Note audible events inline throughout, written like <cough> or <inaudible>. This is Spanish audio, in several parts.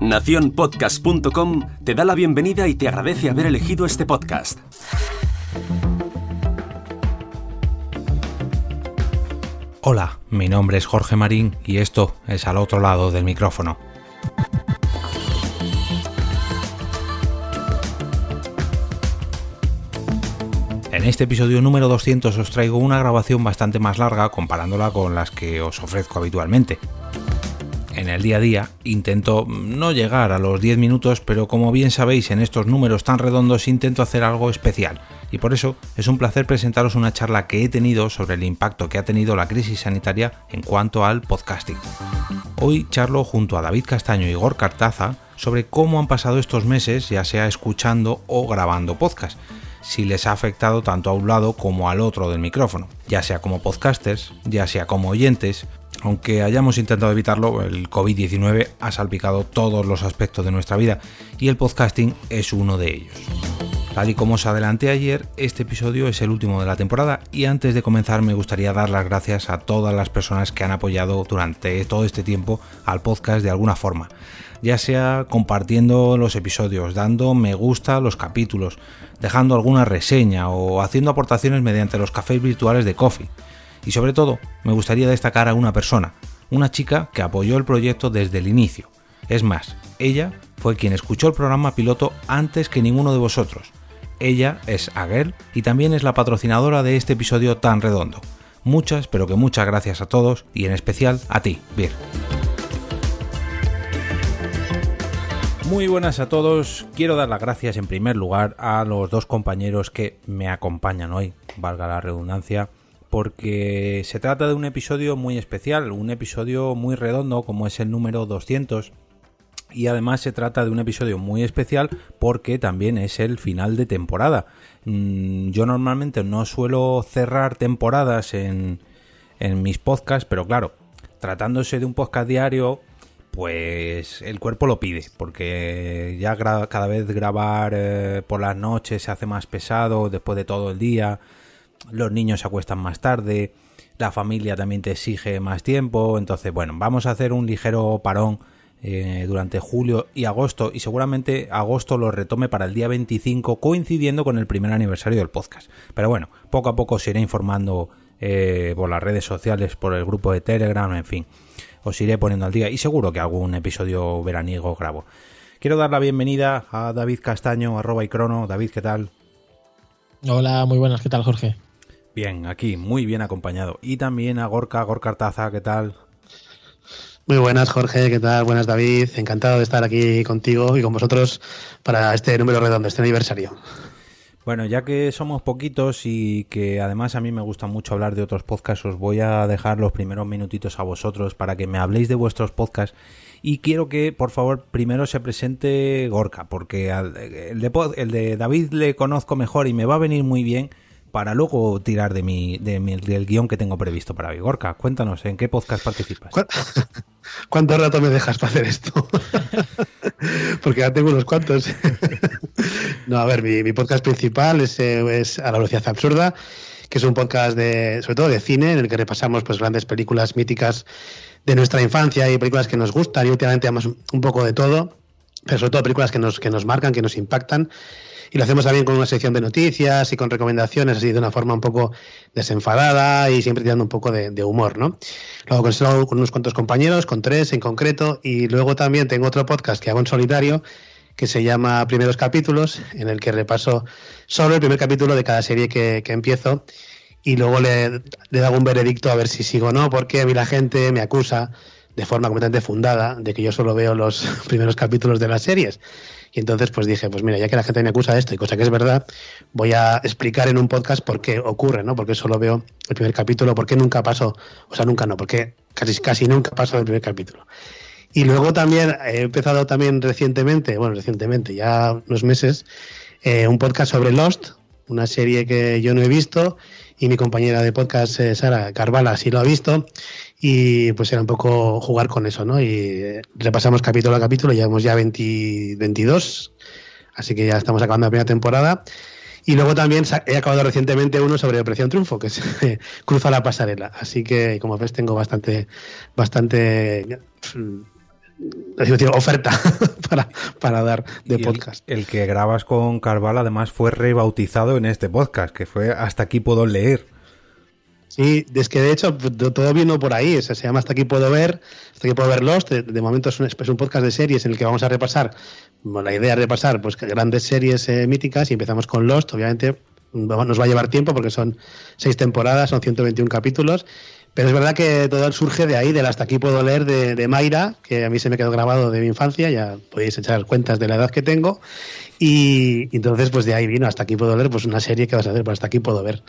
Naciónpodcast.com te da la bienvenida y te agradece haber elegido este podcast. Hola, mi nombre es Jorge Marín y esto es al otro lado del micrófono. En este episodio número 200 os traigo una grabación bastante más larga comparándola con las que os ofrezco habitualmente. En el día a día intento no llegar a los 10 minutos, pero como bien sabéis en estos números tan redondos intento hacer algo especial y por eso es un placer presentaros una charla que he tenido sobre el impacto que ha tenido la crisis sanitaria en cuanto al podcasting. Hoy charlo junto a David Castaño y Igor Cartaza sobre cómo han pasado estos meses, ya sea escuchando o grabando podcast si les ha afectado tanto a un lado como al otro del micrófono, ya sea como podcasters, ya sea como oyentes. Aunque hayamos intentado evitarlo, el COVID-19 ha salpicado todos los aspectos de nuestra vida y el podcasting es uno de ellos. Tal y como os adelanté ayer, este episodio es el último de la temporada y antes de comenzar me gustaría dar las gracias a todas las personas que han apoyado durante todo este tiempo al podcast de alguna forma, ya sea compartiendo los episodios, dando me gusta a los capítulos, dejando alguna reseña o haciendo aportaciones mediante los cafés virtuales de Coffee. Y sobre todo, me gustaría destacar a una persona, una chica que apoyó el proyecto desde el inicio. Es más, ella fue quien escuchó el programa piloto antes que ninguno de vosotros ella es Aguel y también es la patrocinadora de este episodio tan redondo. Muchas, pero que muchas gracias a todos y en especial a ti, Bir. Muy buenas a todos. Quiero dar las gracias en primer lugar a los dos compañeros que me acompañan hoy, valga la redundancia, porque se trata de un episodio muy especial, un episodio muy redondo como es el número 200 y además se trata de un episodio muy especial porque también es el final de temporada. Mm, yo normalmente no suelo cerrar temporadas en, en mis podcasts, pero claro, tratándose de un podcast diario, pues el cuerpo lo pide, porque ya cada vez grabar eh, por las noches se hace más pesado después de todo el día, los niños se acuestan más tarde, la familia también te exige más tiempo, entonces bueno, vamos a hacer un ligero parón eh, durante julio y agosto y seguramente agosto lo retome para el día 25 coincidiendo con el primer aniversario del podcast. Pero bueno, poco a poco os iré informando eh, por las redes sociales, por el grupo de Telegram, en fin, os iré poniendo al día y seguro que algún episodio veraniego grabo. Quiero dar la bienvenida a David Castaño, arroba y crono. David, ¿qué tal? Hola, muy buenas, ¿qué tal Jorge? Bien, aquí, muy bien acompañado. Y también a Gorka, Gorka Artaza, ¿qué tal? Muy buenas, Jorge, ¿qué tal? Buenas, David. Encantado de estar aquí contigo y con vosotros para este número redondo, este aniversario. Bueno, ya que somos poquitos y que además a mí me gusta mucho hablar de otros podcasts, os voy a dejar los primeros minutitos a vosotros para que me habléis de vuestros podcasts. Y quiero que, por favor, primero se presente Gorka, porque el de, el de David le conozco mejor y me va a venir muy bien para luego tirar de mi, de del guion que tengo previsto para Vigorca. Cuéntanos, ¿en qué podcast participas? <laughs> ¿Cuánto rato me dejas para hacer esto? <laughs> Porque ya tengo unos cuantos. <laughs> no, a ver, mi, podcast principal es, eh, es, A la velocidad absurda, que es un podcast de, sobre todo de cine, en el que repasamos pues grandes películas míticas de nuestra infancia y películas que nos gustan y últimamente además un poco de todo, pero sobre todo películas que nos, que nos marcan, que nos impactan y lo hacemos también con una sección de noticias y con recomendaciones, así de una forma un poco desenfadada y siempre tirando un poco de, humor, ¿no? Lo hago con, unos cuantos compañeros, con tres en concreto, y luego también tengo otro podcast que hago en solitario que se llama Primeros Capítulos, en el que repaso sobre el primer capítulo de cada serie que, empiezo y luego le, le hago un veredicto a ver si sigo o no, porque a mí la gente me acusa de forma completamente fundada de que yo solo veo los <laughs> primeros capítulos de las series. Y entonces pues dije, pues mira, ya que la gente me acusa de esto y cosa que es verdad, voy a explicar en un podcast por qué ocurre, ¿no? Porque solo veo el primer capítulo, por qué nunca paso, o sea, nunca no, porque casi, casi nunca paso del primer capítulo. Y luego también he empezado también recientemente, bueno, recientemente, ya unos meses, eh, un podcast sobre Lost, una serie que yo no he visto y mi compañera de podcast, eh, Sara Carvala, sí lo ha visto y pues era un poco jugar con eso, ¿no? Y eh, repasamos capítulo a capítulo, llevamos ya 22, así que ya estamos acabando la primera temporada. Y luego también he acabado recientemente uno sobre Operación Triunfo, que es <laughs> Cruza la pasarela. Así que, como ves, tengo bastante, bastante oferta <laughs> para, para dar de podcast. El, que grabas con Carval además fue rebautizado en este podcast, que fue Hasta aquí puedo leer. Sí, es que de hecho todo vino por ahí, se llama Hasta aquí puedo ver, Hasta aquí puedo ver Lost, de, momento es un, es un, podcast de series en el que vamos a repasar, bueno, la idea es repasar pues grandes series eh, míticas y empezamos con Lost, obviamente nos va a llevar tiempo porque son seis temporadas, son 121 capítulos pero es verdad que todo surge de ahí, del hasta aquí puedo leer de, de, Mayra, que a mí se me quedó grabado de mi infancia, ya podéis echar cuentas de la edad que tengo. Y, entonces, pues de ahí vino, hasta aquí puedo leer, pues una serie que vas a hacer, pues hasta aquí puedo ver.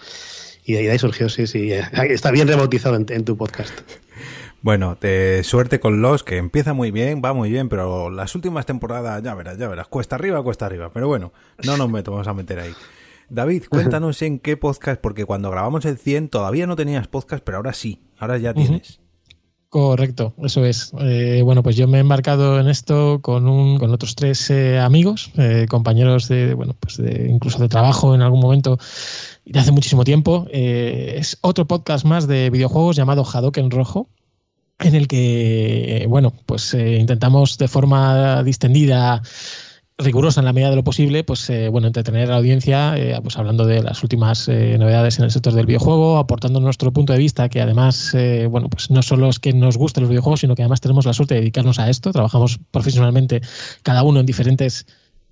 Y de ahí surgió, sí, sí. Está bien rebautizado en, tu podcast. Bueno, te suerte con los, que empieza muy bien, va muy bien, pero las últimas temporadas, ya verás, ya verás, cuesta arriba, cuesta arriba. Pero bueno, no nos <laughs> metemos a meter ahí. David, cuéntanos <laughs> en qué podcast, porque cuando grabamos el 100 todavía no tenías podcast, pero ahora sí, ahora ya tienes. Correcto, eso es. Eh, bueno, pues yo me he embarcado en esto con, un, con otros tres eh, amigos, eh, compañeros de, bueno, pues de, incluso de trabajo en algún momento y de hace muchísimo tiempo. es otro podcast más de videojuegos llamado Hadoken Rojo, en el que, bueno, pues intentamos de forma distendida rigurosa en la medida de lo posible, pues eh, bueno, entretener a la audiencia, eh, pues hablando de las últimas eh, novedades en el sector del videojuego, aportando nuestro punto de vista, que además, bueno, pues no solo es que nos gusten los videojuegos, sino que además tenemos la suerte de dedicarnos a esto, trabajamos profesionalmente cada uno en diferentes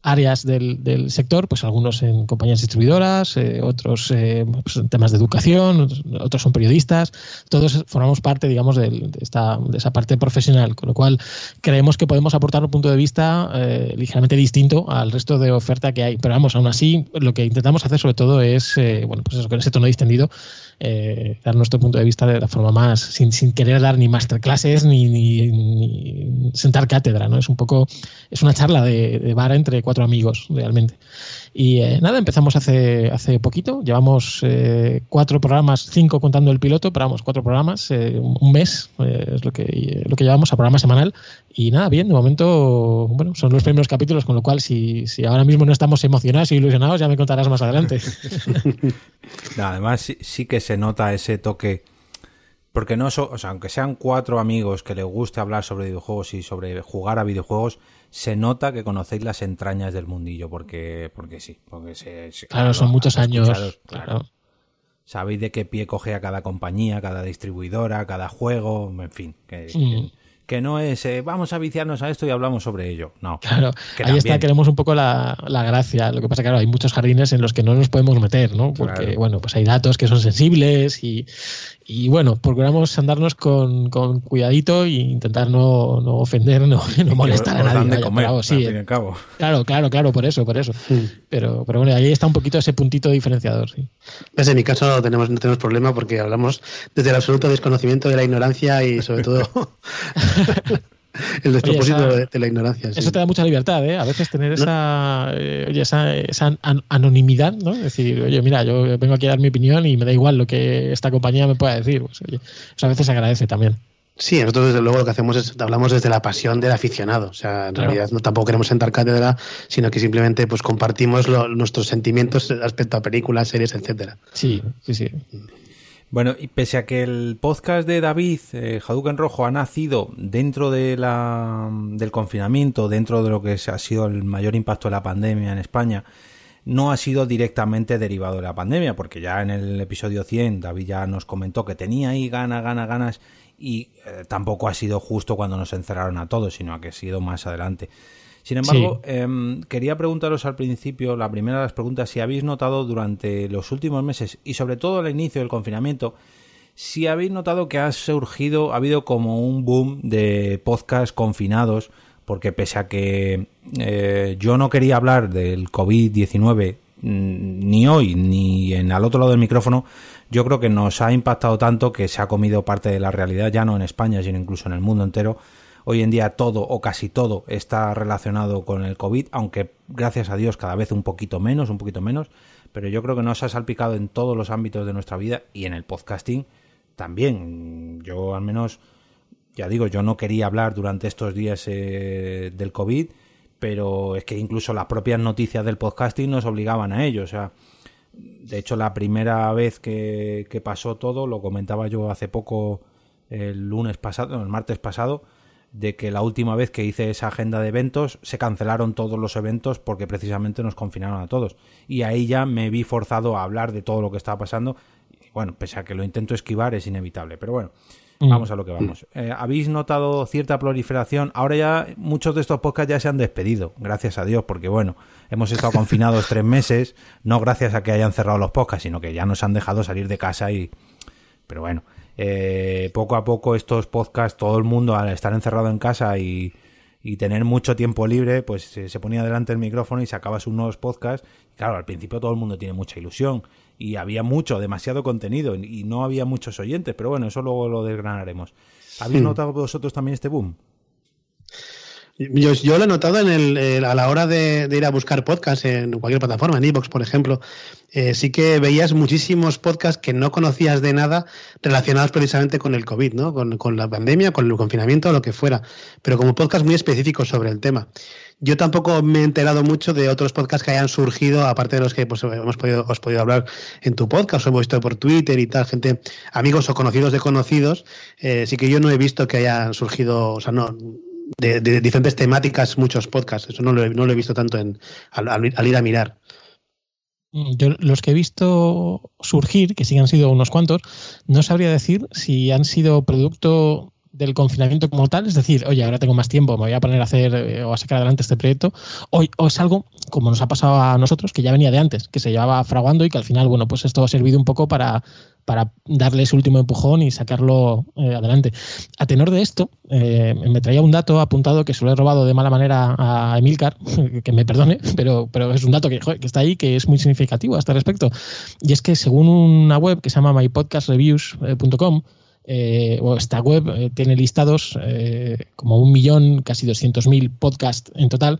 áreas del, del, sector, pues algunos en compañías distribuidoras, eh, otros eh, pues en temas de educación, otros son periodistas, todos formamos parte, digamos, de, esta, de esa parte profesional, con lo cual creemos que podemos aportar un punto de vista eh, ligeramente distinto al resto de oferta que hay. Pero vamos, aún así, lo que intentamos hacer sobre todo es, bueno, pues eso, con ese tono distendido, dar nuestro punto de vista de la forma más, sin, sin querer dar ni masterclasses ni, ni, sentar cátedra, ¿no? Es un poco, es una charla de, de bar entre cuatro amigos realmente. Y eh, nada, empezamos hace, hace poquito, llevamos eh, cuatro programas, cinco contando el piloto, pero vamos, cuatro programas, eh, un mes es lo que, lo que llevamos a programa semanal. Y nada, bien, de momento, bueno, son los primeros capítulos, con lo cual si, si ahora mismo no estamos emocionados y ilusionados, ya me contarás más adelante. <laughs> además, sí, sí que se nota ese toque porque no, o sea, aunque sean cuatro amigos que les guste hablar sobre videojuegos y sobre jugar a videojuegos, se nota que conocéis las entrañas del mundillo, porque, porque sí, porque se, claro, son muchos años, claro. Sabéis de qué pie coge a cada compañía, cada distribuidora, cada juego, en fin, que, mm. que, no es eh, vamos a viciarnos a esto y hablamos sobre ello. No. Claro, ahí está, queremos un poco la, la, gracia. Lo que pasa, claro, hay muchos jardines en los que no nos podemos meter, ¿no? Porque, bueno, pues hay datos que son sensibles y, y bueno, procuramos andarnos con, con cuidadito e intentar no, no ofender, no, <laughs> no molestar a nadie. claro, claro, claro, por eso, por eso. Pero, pero bueno, ahí está un poquito ese puntito diferenciador. Sí. Pues en mi caso no tenemos, no tenemos problema porque hablamos desde el absoluto desconocimiento de la ignorancia y sobre todo <laughs> el despropósito de, la ignorancia. Eso te da mucha libertad, ¿eh? A veces tener esa, eh, esa, esa anonimidad, ¿no? Es decir, oye, mira, yo vengo aquí a dar mi opinión y me da igual lo que esta compañía me pueda decir. Pues, eso a veces se agradece también. Sí, nosotros desde luego lo que hacemos es hablamos desde la pasión del aficionado. O sea, en realidad no tampoco queremos sentar cátedra, sino que simplemente pues compartimos nuestros sentimientos respecto a películas, series, etcétera. Sí, sí, sí. Bueno, y pese a que el podcast de David, eh, en Rojo, ha nacido dentro de la, del confinamiento, dentro de lo que ha sido el mayor impacto de la pandemia en España, no ha sido directamente derivado de la pandemia, porque ya en el episodio 100 David ya nos comentó que tenía ahí ganas, ganas, ganas, y eh, tampoco ha sido justo cuando nos encerraron a todos, sino que ha sido más adelante. Sin embargo, em, quería preguntaros al principio, la primera de las preguntas, si habéis notado durante los últimos meses y sobre todo al inicio del confinamiento, si habéis notado que ha surgido, ha habido como un boom de podcasts confinados, porque pese a que eh, yo no quería hablar del COVID-19 mm, ni hoy ni en al otro lado del micrófono, yo creo que nos ha impactado tanto que se ha comido parte de la realidad, ya no en España, sino incluso en el mundo entero, Hoy en día todo o casi todo está relacionado con el COVID, aunque gracias a Dios cada vez un poquito menos, un poquito menos, pero yo creo que nos ha salpicado en todos los ámbitos de nuestra vida y en el podcasting también. Yo al menos, ya digo, yo no quería hablar durante estos días eh, del COVID, pero es que incluso las propias noticias del podcasting nos obligaban a ello. O sea, de hecho, la primera vez que, que pasó todo, lo comentaba yo hace poco, el lunes pasado, el martes pasado, de que la última vez que hice esa agenda de eventos se cancelaron todos los eventos porque precisamente nos confinaron a todos. Y ahí ya me vi forzado a hablar de todo lo que estaba pasando. bueno, pese a que lo intento esquivar, es inevitable. Pero bueno, mm. vamos a lo que vamos. Eh, ¿Habéis notado cierta proliferación? Ahora ya muchos de estos podcasts ya se han despedido, gracias a Dios, porque bueno, hemos estado confinados <laughs> tres meses, no gracias a que hayan cerrado los podcasts, sino que ya nos han dejado salir de casa y... Pero bueno, eh, poco a poco estos podcasts, todo el mundo al estar encerrado en casa y, tener mucho tiempo libre, pues se, ponía delante el micrófono y sacaba sus nuevos podcasts. claro, al principio todo el mundo tiene mucha ilusión y había mucho, demasiado contenido y no había muchos oyentes, pero bueno, eso luego lo desgranaremos. ¿Habéis hmm. notado vosotros también este boom? Yo, lo he notado en el, a la hora de, ir a buscar podcasts en cualquier plataforma, en Evox, por ejemplo. Eh, sí que veías muchísimos podcasts que no conocías de nada relacionados precisamente con el COVID, ¿no? Con, la pandemia, con el confinamiento lo que fuera, pero como podcasts muy específicos sobre el tema. Yo tampoco me he enterado mucho de otros podcasts que hayan surgido, aparte de los que pues, hemos podido, os podido hablar en tu podcast, o hemos visto por Twitter y tal, gente, amigos o conocidos de conocidos. Eh, sí que yo no he visto que hayan surgido, o sea, no de, diferentes temáticas, muchos podcasts. Eso no lo, he, visto tanto en, al, ir a mirar. Mm, yo los que he visto surgir, que sí han sido unos cuantos, no sabría decir si han sido producto del confinamiento como tal, es decir, oye, ahora tengo más tiempo, me voy a poner a hacer eh, o a sacar adelante este proyecto, o, o, es algo, como nos ha pasado a nosotros, que ya venía de antes, que se llevaba fraguando y que al final, bueno, pues esto ha servido un poco para, para darle ese último empujón y sacarlo eh, adelante. A tenor de esto, eh, me traía un dato apuntado que se lo he robado de mala manera a Emilcar, <laughs> que me perdone, pero, es un dato que, que está ahí que es muy significativo a este respecto. Y es que según una web que se llama mypodcastreviews.com, eh, esta web eh, tiene listados eh, como un millón, casi 200.000 podcasts en total,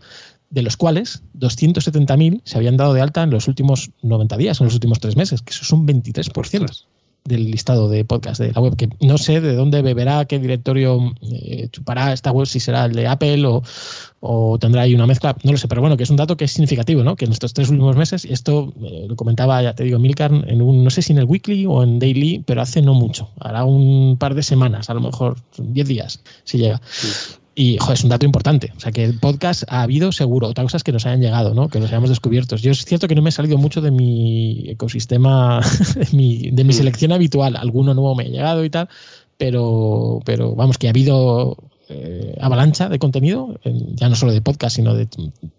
de los cuales 270.000 se habían dado de alta en los últimos 90 días, en los últimos tres meses, que eso es un 23% del listado de podcast de la web, que no sé de dónde beberá, qué directorio eh, chupará esta web, si será el de Apple o, tendrá ahí una mezcla, no lo sé, pero bueno, que es un dato que es significativo, ¿no? Que en estos tres últimos meses, esto eh, lo comentaba, ya te digo, Milcar, en un, no sé si en el weekly o en daily, pero hace no mucho, hará un par de semanas, a lo mejor 10 días, si llega. Y joder, es un dato importante. O sea, que el podcast ha habido seguro. Otra cosa es que nos hayan llegado, ¿no? Que nos hayamos descubierto. Yo es cierto que no me he salido mucho de mi ecosistema, <laughs> de mi, de mi mm. selección habitual. Alguno nuevo me ha llegado y tal. Pero, pero vamos, que ha habido eh, avalancha de contenido, ya no solo de podcast, sino de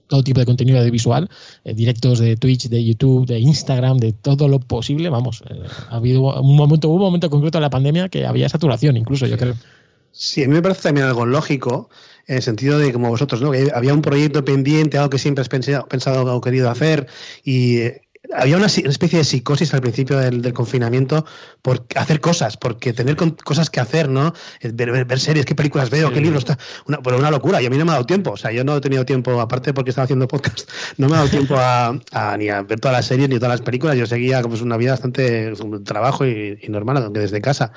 todo tipo de contenido de visual, eh, directos de Twitch, de YouTube, de Instagram, de todo lo posible. Vamos, eh, ha habido un momento, hubo un momento concreto de la pandemia que había saturación, incluso, yo creo. Sí, a mí me parece también algo lógico, en el sentido de, como vosotros, ¿no? que había un proyecto pendiente, algo que siempre has pensado, pensado o querido hacer, y había una, especie de psicosis al principio del, confinamiento por hacer cosas, porque tener cosas que hacer, ¿no? Ver, series, qué películas veo, qué libros, una, pues una locura. Y a mí no me ha dado tiempo, o sea, yo no he tenido tiempo, aparte porque estaba haciendo podcast, <laughs> no me ha dado tiempo a, ni a ver todas las series ni todas las películas. Yo seguía como una vida bastante un trabajo y, normal, aunque desde casa.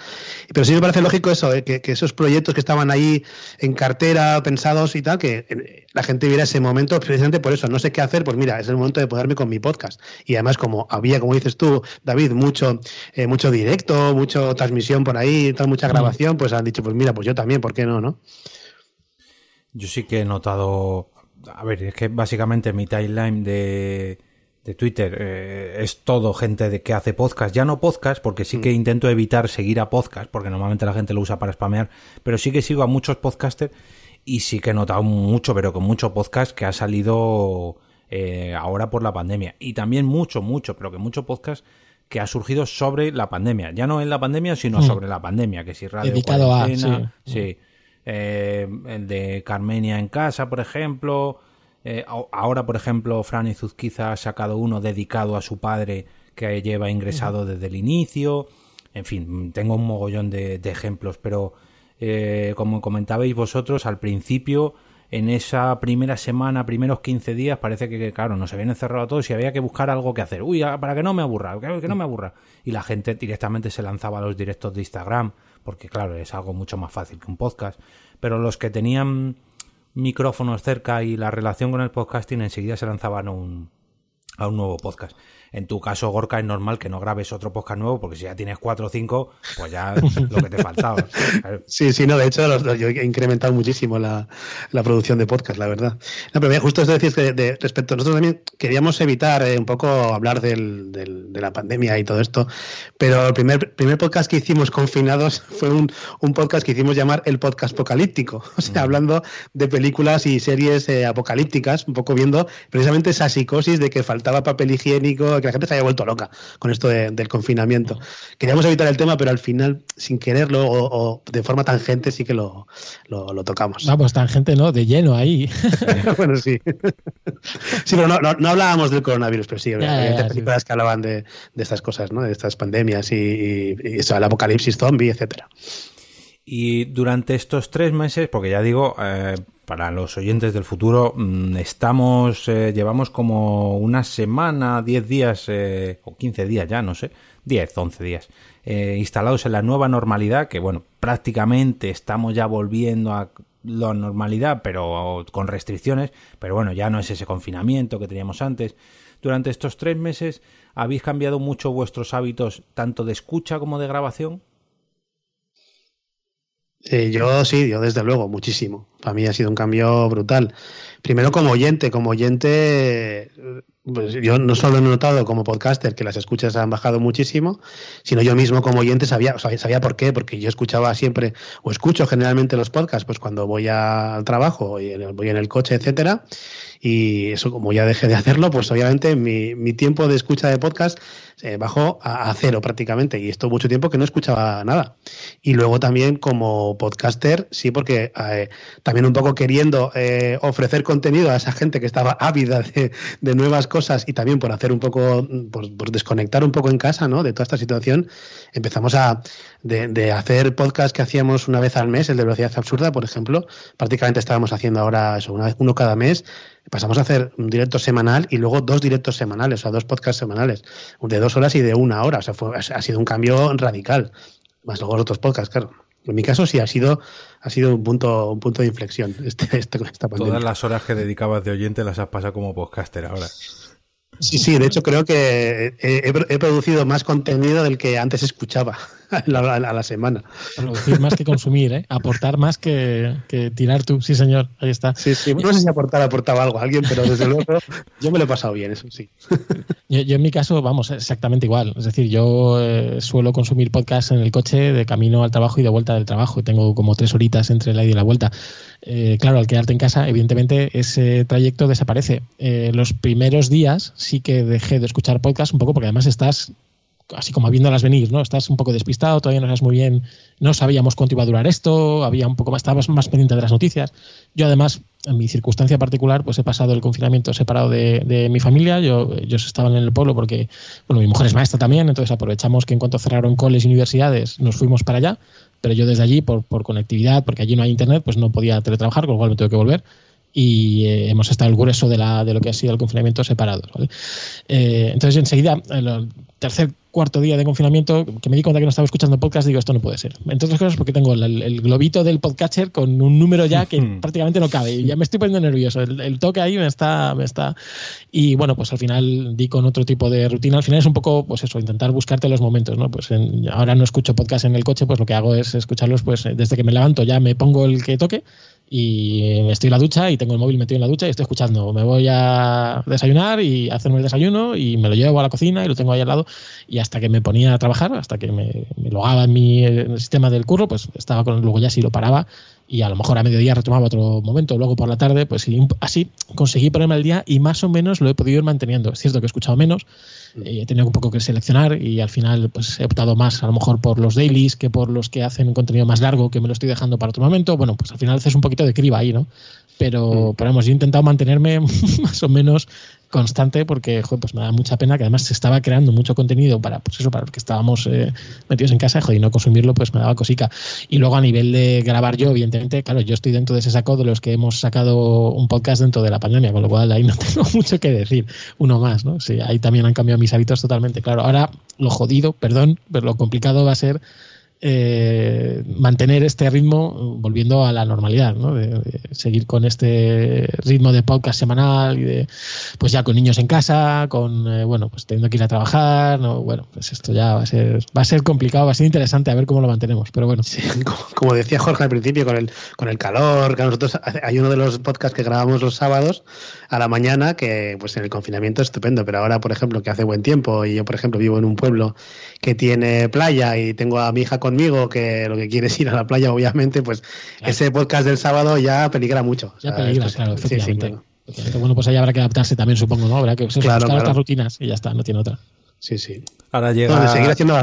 Pero sí me parece lógico eso, ¿eh? que, esos proyectos que estaban ahí en cartera, pensados y tal, que eh, la gente viera ese momento precisamente por eso, no sé qué hacer, pues mira, es el momento de poderme con mi podcast. Y además como había, como dices tú, David, mucho, eh, mucho directo, mucha transmisión por ahí, tal, mucha mm. grabación, pues han dicho, pues mira, pues yo también, ¿por qué no, no? Yo sí que he notado, a ver, es que básicamente mi timeline de, de Twitter eh, es todo gente de que hace podcast, ya no podcast, porque sí que mm. intento evitar seguir a podcast, porque normalmente la gente lo usa para spamear, pero sí que sigo a muchos podcasters y sí que he notado mucho, pero con mucho podcast que ha salido eh, ahora por la pandemia. Y también mucho, mucho, pero que mucho podcast que ha surgido sobre la pandemia. Ya no en la pandemia, sino hmm. sobre la pandemia, que si radio Dedicado a, sí. Eh, el de Carmenia en casa, por ejemplo. Eh, ahora, por ejemplo, Fran Izuzquiza ha sacado uno dedicado a su padre que lleva ingresado desde el inicio. En fin, tengo un mogollón de, de ejemplos, pero como comentabais vosotros, al principio en esa primera semana, primeros 15 días, parece que, claro, nos habían encerrado a todos y había que buscar algo que hacer. Uy, para que no me aburra, que no me aburra. Y la gente directamente se lanzaba a los directos de Instagram, porque, claro, es algo mucho más fácil que un podcast. Pero los que tenían micrófonos cerca y la relación con el podcasting enseguida se lanzaban a un, a un nuevo podcast. En tu caso, Gorka, es normal que no grabes otro podcast nuevo porque si ya tienes cuatro o cinco, pues ya <laughs> lo que te faltaba. Sí, sí, no, de hecho yo he incrementado muchísimo la, producción de podcast, la verdad. No, pero justo esto decís que de, respecto, nosotros también queríamos evitar eh, un poco hablar del, de la pandemia y todo esto, pero el primer, primer podcast que hicimos confinados <laughs> fue un, un podcast que hicimos llamar el podcast apocalíptico, <laughs> o sea, mm. hablando de películas y series eh, apocalípticas, un poco viendo precisamente esa psicosis de que faltaba papel higiénico, que la gente se haya vuelto loca con esto del confinamiento. Queríamos evitar el tema, pero al final, sin quererlo o, de forma tangente, sí que lo, lo, tocamos. Vamos, tangente no, de lleno ahí. <laughs> bueno, sí. sí, pero no, no, hablábamos del coronavirus, pero sí, obviamente películas que hablaban de, de, estas cosas, ¿no? De estas pandemias y, y, eso, el apocalipsis zombie, etcétera. Y durante estos tres meses, porque ya digo, eh, para los oyentes del futuro, mm, estamos, eh, llevamos como una semana, 10 días eh, o 15 días ya, no sé, 10, 11 días, eh, instalados en la nueva normalidad, que bueno, prácticamente estamos ya volviendo a la normalidad, pero con restricciones, pero bueno, ya no es ese confinamiento que teníamos antes. Durante estos tres meses, ¿habéis cambiado mucho vuestros hábitos, tanto de escucha como de grabación? Eh, yo sí, yo desde luego, muchísimo. Para mí ha sido un cambio brutal. Primero como oyente, como oyente, pues yo no solo he notado como podcaster que las escuchas han bajado muchísimo, sino yo mismo como oyente sabía, sabía, por qué, porque yo escuchaba siempre, o escucho generalmente los podcasts, pues cuando voy al trabajo, y voy en el coche, etcétera, y eso como ya dejé de hacerlo, pues obviamente mi, mi tiempo de escucha de podcast eh, bajó a, cero prácticamente y esto mucho tiempo que no escuchaba nada. Y luego también como podcaster, sí, porque eh, también un poco queriendo eh, ofrecer contenido a esa gente que estaba ávida de, nuevas cosas y también por hacer un poco, por, por, desconectar un poco en casa, ¿no? De toda esta situación, empezamos a de, de hacer podcast que hacíamos una vez al mes, el de velocidad absurda, por ejemplo, prácticamente estábamos haciendo ahora eso, una vez, uno cada mes pasamos a hacer un directo semanal y luego dos directos semanales, o sea, dos podcasts semanales, de dos horas y de una hora. O sea, fue, ha sido un cambio radical. Más luego los otros podcasts, claro. En mi caso sí ha sido, ha sido un punto, un punto de inflexión <laughs> este, este, esta pandemia. Todas las horas que dedicabas de oyente las has pasado como podcaster ahora. Sí, sí, de hecho creo que he, producido más contenido del que antes escuchaba <laughs> a la, semana. Producir más que consumir, ¿eh? aportar más que, tirar tú, sí señor, ahí está. Sí, sí, no sé si aportar aportaba algo a alguien, pero desde <laughs> luego yo me lo he pasado bien, eso sí. <laughs> Yo, en mi caso, vamos, exactamente igual. Es decir, yo eh, suelo consumir podcast en el coche de camino al trabajo y de vuelta del trabajo. Tengo como tres horitas entre la ida y la vuelta. Eh, claro, al quedarte en casa, evidentemente ese trayecto desaparece. Eh, los primeros días sí que dejé de escuchar podcast un poco porque además estás así como viéndolas venir, ¿no? Estás un poco despistado, todavía no sabes muy bien, no sabíamos cuánto iba a durar esto, había un poco más, estabas más pendiente de las noticias. Yo además, en mi circunstancia particular, pues he pasado el confinamiento separado de, mi familia, yo, ellos estaban en el pueblo porque, bueno, mi mujer es maestra también, entonces aprovechamos que en cuanto cerraron coles y universidades nos fuimos para allá pero yo desde allí, por, por conectividad, porque allí no hay internet, pues no podía teletrabajar, con lo cual me tuve que volver y eh, hemos estado el grueso de, la, de lo que ha sido el confinamiento separados. ¿vale? Eh, entonces, enseguida, el tercer, cuarto día de confinamiento, que me di cuenta que no estaba escuchando podcast, digo, esto no puede ser. Entre otras cosas, porque tengo el, globito del podcatcher con un número ya que <laughs> prácticamente no cabe y ya me estoy poniendo nervioso. El, toque ahí me está, me está. Y bueno, pues al final di con otro tipo de rutina. Al final es un poco, pues eso, intentar buscarte los momentos, ¿no? Pues ahora no escucho podcast en el coche, pues lo que hago es escucharlos, pues desde que me levanto ya me pongo el que toque y estoy en la ducha y tengo el móvil metido en la ducha y estoy escuchando. Me voy a desayunar y hacerme el desayuno y me lo llevo a la cocina y lo tengo ahí al lado y hasta que me ponía a trabajar, hasta que me, me logaba en mi el sistema del curro, pues estaba con luego ya si lo paraba y a lo mejor a mediodía retomaba otro momento, luego por la tarde, pues así conseguí ponerme al día y más o menos lo he podido ir manteniendo. Es cierto que he escuchado menos, mm. eh, he tenido un poco que seleccionar y al final pues he optado más a lo mejor por los dailies que por los que hacen un contenido más largo que me lo estoy dejando para otro momento. Bueno, pues al final haces un poquito de criba ahí, ¿no? Pero, mm. pero hemos yo he intentado mantenerme <laughs> más o menos constante porque pues me da mucha pena que además se estaba creando mucho contenido para pues eso para los que estábamos eh, metidos en casa y no consumirlo pues me daba cosica. Y luego a nivel de grabar yo evidentemente claro yo estoy dentro de ese saco de los que hemos sacado un podcast dentro de la pandemia con lo cual ahí no <laughs> tengo mucho que decir uno más no sí ahí también han cambiado mis hábitos totalmente. Claro ahora lo jodido perdón pero lo complicado va a ser eh, mantener este ritmo volviendo a la normalidad, ¿no? De, seguir con este ritmo de podcast semanal y de, pues ya con niños en casa, con, eh, bueno, pues teniendo que ir a trabajar, ¿no? Bueno, pues esto ya va a ser, va a ser complicado, va a ser interesante a ver cómo lo mantenemos, pero bueno. <laughs> como decía Jorge al principio, con el, con el calor, que nosotros, hay uno de los podcasts que grabamos los sábados a la mañana que, pues en el confinamiento es estupendo, pero ahora, por ejemplo, que hace buen tiempo y yo, por ejemplo, vivo en un pueblo que tiene playa y tengo a mi hija con conmigo, que lo que quiere es ir a la playa, obviamente, pues ese podcast del sábado ya peligra mucho. Ya peligra, claro, efectivamente. Bueno, pues ahí habrá que adaptarse también, supongo, ¿no? Habrá que buscar otras rutinas y ya está, no tiene otra. Sí, sí. Ahora llega, seguir haciendo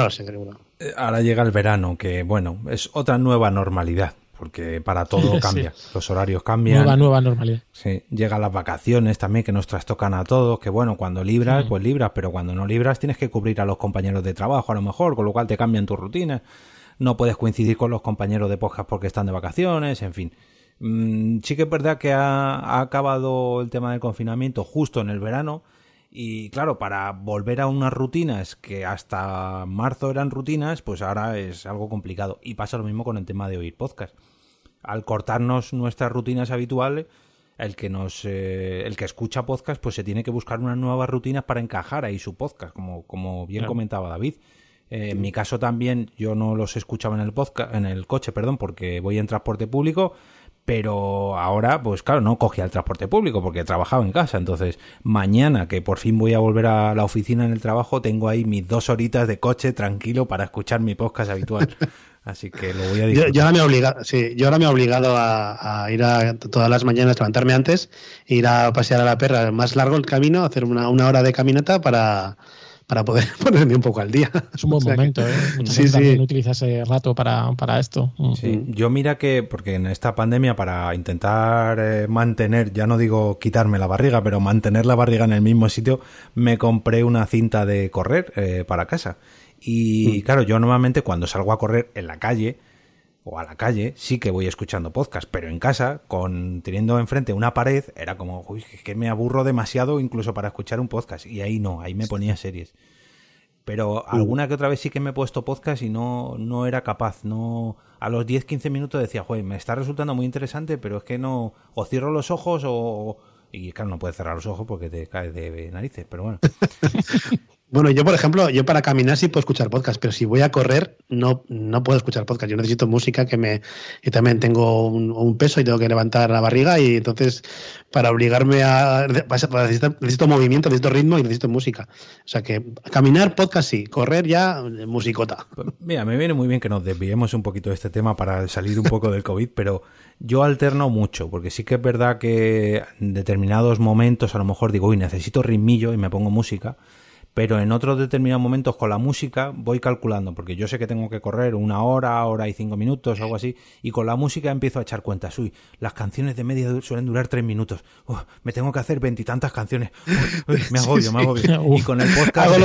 eh, ahora llega el verano, que bueno, es otra nueva normalidad porque para todo <laughs> cambia. Los horarios cambian. Nueva, nueva normalidad. Sí, llegan las vacaciones también que nos trastocan a todos, que bueno, cuando libras, pues libras, pero cuando no libras tienes que cubrir a los compañeros de trabajo a lo mejor, con lo cual te cambian tus rutinas no puedes coincidir con los compañeros de podcast porque están de vacaciones, en fin. Mm, sí que es verdad que ha, acabado el tema del confinamiento justo en el verano y claro, para volver a unas rutinas que hasta marzo eran rutinas, pues ahora es algo complicado. Y pasa lo mismo con el tema de oír podcast. Al cortarnos nuestras rutinas habituales, el que nos eh, el que escucha podcast pues se tiene que buscar unas nuevas rutinas para encajar ahí su podcast, como, como bien comentaba David. Eh, en mi caso también yo no los escuchaba en el podcast, en el coche, perdón, porque voy en transporte público, pero ahora, pues claro, no cogía el transporte público porque trabajaba en casa. Entonces, mañana que por fin voy a volver a la oficina en el trabajo, tengo ahí mis dos horitas de coche tranquilo para escuchar mi podcast habitual. <laughs> Así que lo voy a disfrutar. Yo, ahora me he obligado, sí, yo ahora me he obligado a, ir a todas las mañanas, levantarme antes, ir a pasear a la perra más largo el camino, hacer una, una hora de caminata para para poder <laughs> ponerme un poco al día. Es un buen <laughs> momento, ¿eh? Mucha sí, también utiliza ese rato para, para esto. Mm. Sí, yo mira que, porque en esta pandemia, para intentar eh, mantener, ya no digo quitarme la barriga, pero mantener la barriga en el mismo sitio, me compré una cinta de correr eh, para casa. Y mm. claro, yo normalmente cuando salgo a correr en la calle, o a la calle, sí que voy escuchando podcast, pero en casa, con teniendo enfrente una pared, era como, uy, que me aburro demasiado incluso para escuchar un podcast. Y ahí no, ahí me ponía series. Pero alguna que otra vez sí que me he puesto podcast y no, no era capaz. No, a los 10-15 minutos decía, joder, me está resultando muy interesante, pero es que no, o cierro los ojos o, y claro, no puedes cerrar los ojos porque te caes de narices, pero bueno. <laughs> Bueno, yo, por ejemplo, yo para caminar sí puedo escuchar podcast, pero si voy a correr no, no puedo escuchar podcast. Yo necesito música que me... Yo también tengo un, peso y tengo que levantar la barriga y entonces para obligarme a... necesito, movimiento, necesito ritmo y necesito música. O sea que caminar, podcast sí, correr ya, musicota. Pues mira, me viene muy bien que nos desviemos un poquito de este tema para salir un poco del COVID, pero yo alterno mucho, porque sí que es verdad que en determinados momentos a lo mejor digo, uy, necesito ritmillo y me pongo música pero en otros determinados momentos con la música voy calculando, porque yo sé que tengo que correr una hora, hora y cinco minutos, algo así, y con la música empiezo a echar cuentas. Uy, las canciones de media suelen durar tres minutos. me tengo que hacer veintitantas canciones. me agobio, me agobio. <laughs> y con el podcast.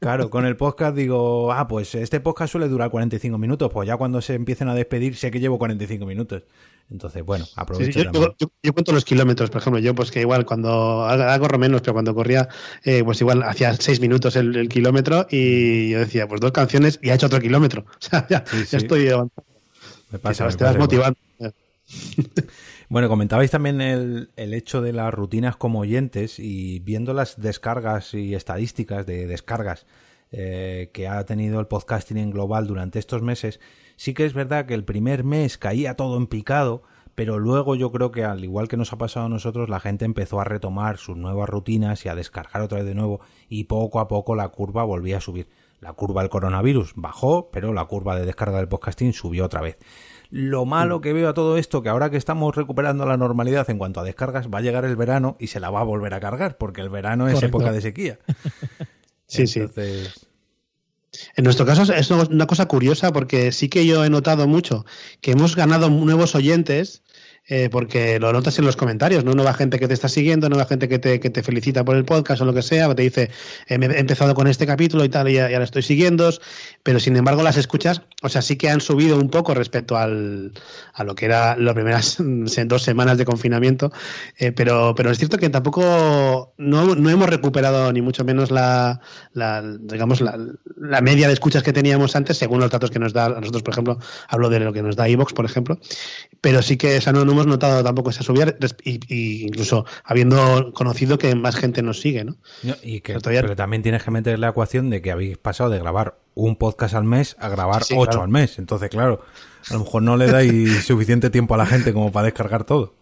Claro, con el podcast digo, ah, pues este podcast suele durar 45 minutos, pues ya cuando se empiecen a despedir sé que llevo 45 minutos. Entonces, bueno, aprovecho. yo, cuento los kilómetros, por ejemplo, yo pues que igual cuando corro menos, pero cuando corría, eh, pues igual hacía seis minutos el, kilómetro y yo decía, pues dos canciones y ha hecho otro kilómetro. <laughs> O sea, ya, estoy avanzando. Me pasa, te vas motivando. <laughs> Bueno, comentabais también el, el, hecho de las rutinas como oyentes y viendo las descargas y estadísticas de descargas eh, que ha tenido el podcasting en global durante estos meses, sí que es verdad que el primer mes caía todo en picado, pero luego yo creo que al igual que nos ha pasado a nosotros, la gente empezó a retomar sus nuevas rutinas y a descargar otra vez de nuevo y poco a poco la curva volvía a subir. La curva del coronavirus bajó, pero la curva de descarga del podcasting subió otra vez. Lo malo que veo a todo esto, que ahora que estamos recuperando la normalidad en cuanto a descargas, va a llegar el verano y se la va a volver a cargar, porque el verano es época de sequía. <laughs> Sí, sí. En nuestro caso es una cosa curiosa porque sí que yo he notado mucho que hemos ganado nuevos oyentes eh, porque lo notas en los comentarios, ¿no? Nueva gente que te está siguiendo, nueva gente que te, que te felicita por el podcast o lo que sea, te dice, eh, he empezado con este capítulo y tal, y ya, ya lo estoy siguiendo, pero sin embargo las escuchas, o sea, sí que han subido un poco respecto al, a lo que era las primeras <laughs> dos semanas de confinamiento, eh, pero, pero es cierto que tampoco, no, no hemos recuperado ni mucho menos la, la digamos, la, la, media de escuchas que teníamos antes, según los datos que nos da, a nosotros, por ejemplo, hablo de lo que nos da Evox, por ejemplo, pero sí que esa no, hemos notado tampoco esa subida, y, incluso habiendo conocido que más gente nos sigue, ¿no? y que, pero, también tienes que meter la ecuación de que habéis pasado de grabar un podcast al mes a grabar ocho al mes. Entonces, claro, a lo mejor no le dais <laughs> suficiente tiempo a la gente como para descargar todo.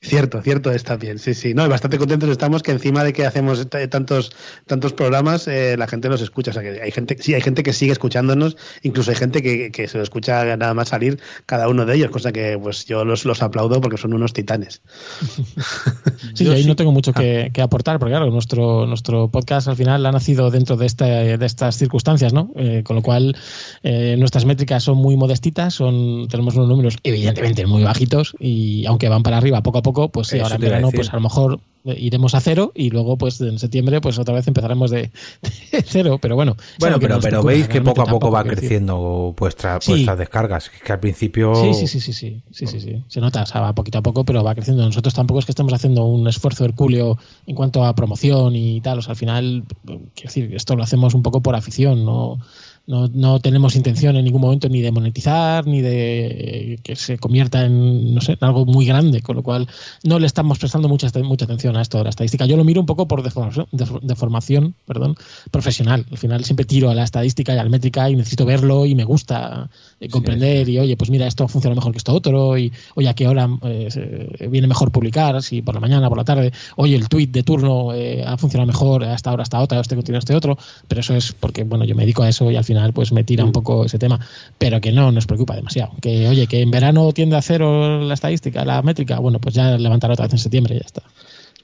Cierto, cierto está bien, sí, sí. No, bastante contentos estamos que encima de que hacemos tantos, tantos programas, eh, la gente los escucha. O sea, que hay gente, sí, hay gente que sigue escuchándonos, incluso hay gente que, que se lo escucha nada más salir cada uno de ellos, cosa que pues yo los, los aplaudo porque son unos titanes. <laughs> sí, ahí no tengo mucho ah. que, aportar, porque claro, nuestro, nuestro podcast al final ha nacido dentro de, este, de estas circunstancias, ¿no? Eh, con lo cual, eh, nuestras métricas son muy modestitas, son, tenemos unos números evidentemente muy bajitos y aunque van para arriba poco a poco, pues sí, ahora en verano, pues a lo mejor iremos a cero y luego pues en septiembre pues otra vez empezaremos de, <laughs> cero pero bueno bueno pero, pero veis que poco a poco va creciendo vuestra, vuestras descargas que al principio sí sí sí sí sí sí sí, sí. se nota o sea, va poquito a poco pero va creciendo. Nosotros tampoco es que estemos haciendo un esfuerzo hercúleo en cuanto a promoción y tal o sea al final quiero decir esto lo hacemos un poco por afición no no, no, tenemos intención en ningún momento ni de monetizar, ni de que se convierta en, no sé, algo muy grande, con lo cual no le estamos prestando mucha, mucha atención a esto de la estadística. Yo lo miro un poco por deformación, formación perdón, profesional. Al final siempre tiro a la estadística y a la métrica y necesito verlo y me gusta eh, comprender y, oye, pues mira, esto funciona mejor que esto otro y, oye, a qué hora eh, viene mejor publicar, si por la mañana, por la tarde, oye, el tweet de turno eh, ha funcionado mejor a esta hora, hasta otra, este continúa este otro, pero eso es porque, bueno, yo me dedico a eso y al final pues me tira un mm. poco ese tema, pero que no nos preocupa demasiado. Que oye, que en verano tiende a cero la estadística, la métrica, bueno, pues ya levantará otra vez en septiembre y ya está.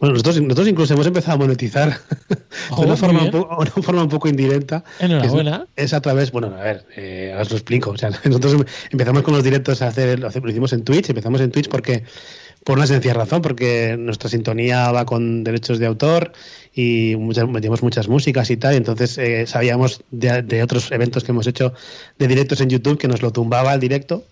Bueno, nosotros, nosotros incluso hemos empezado a monetizar <laughs> de una, oh, forma un poco, una, forma un poco, indirecta. Enhorabuena. Es, es, a través, bueno, a ver, eh, ahora os lo explico. O sea, <laughs> nosotros empezamos con los directos a hacer, lo hicimos en Twitch, empezamos en Twitch porque por una sencilla razón, porque nuestra sintonía va con derechos de autor y muchas, metíamos muchas músicas y tal, entonces eh, sabíamos de, de, otros eventos que hemos hecho de directos en YouTube que nos lo tumbaba el directo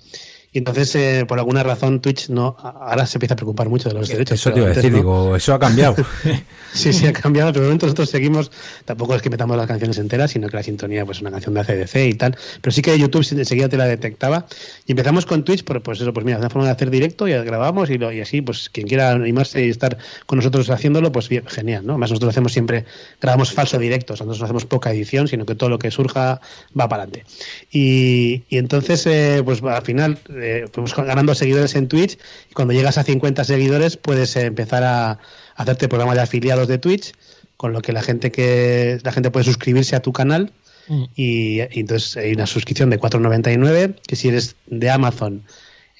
y entonces, eh, por alguna razón, Twitch no ahora se empieza a preocupar mucho de los derechos. Eso te iba a decir, digo, eso ha cambiado. <laughs> sí, sí, ha cambiado, pero de momento nosotros seguimos, tampoco es que metamos las canciones enteras, sino que la sintonía pues una canción de ACDC y tal, pero sí que YouTube enseguida te la detectaba. Y empezamos con Twitch, por, pues eso, pues mira, una forma de hacer directo y grabamos y, lo, y así, pues quien quiera animarse y estar con nosotros haciéndolo, pues bien, genial, ¿no? Además nosotros hacemos siempre, grabamos falso directo, nosotros no hacemos poca edición, sino que todo lo que surja va para adelante. Y, y entonces, eh, pues al final eh, fuimos ganando seguidores en Twitch y cuando llegas a 50 seguidores puedes eh, empezar a, hacerte programa de afiliados de Twitch, con lo que la gente que la gente puede suscribirse a tu canal mm. y, entonces hay una suscripción de 4.99 que si eres de Amazon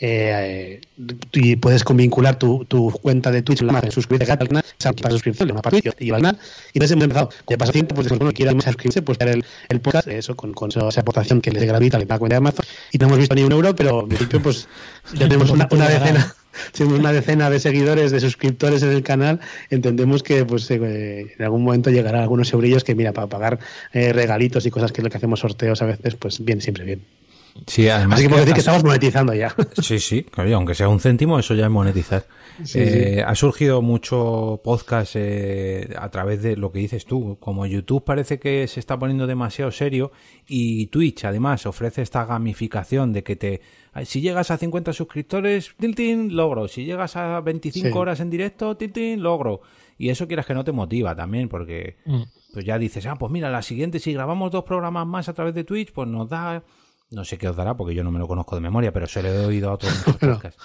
eh, y puedes vincular tu, tu, cuenta de Twitch Amazon, suscribirte al canal para suscripción una parte y al canal y entonces hemos empezado ya pasa tiempo pues bueno quiere suscribirse pues el, el podcast eso con, con esa aportación que le gratuita le da cuenta de Amazon y no hemos visto ni un euro pero en principio pues tenemos una, una decena <laughs> tenemos una decena de seguidores, de suscriptores en el canal, entendemos que pues eh, en algún momento llegará algunos eurillos que, mira, para pagar eh, regalitos y cosas que es lo que hacemos sorteos a veces, pues bien, siempre bien. Sí, además Así que, decir que estamos monetizando ya. <laughs> Sí, sí, aunque sea un céntimo, eso ya es monetizar. Eh, ha surgido mucho podcast a través de lo que dices tú. Como YouTube parece que se está poniendo demasiado serio y Twitch además ofrece esta gamificación de que te si llegas a 50 suscriptores, tin, logro. Si llegas a 25 horas en directo, tin, logro. Y eso quieras que no te motiva también, porque mm. pues ya dices, ah, pues mira, la siguiente, si grabamos dos programas más a través de Twitch, pues nos da, no sé qué os dará, porque yo no me lo conozco de memoria, pero se lo he oído a otros <laughs> podcasts.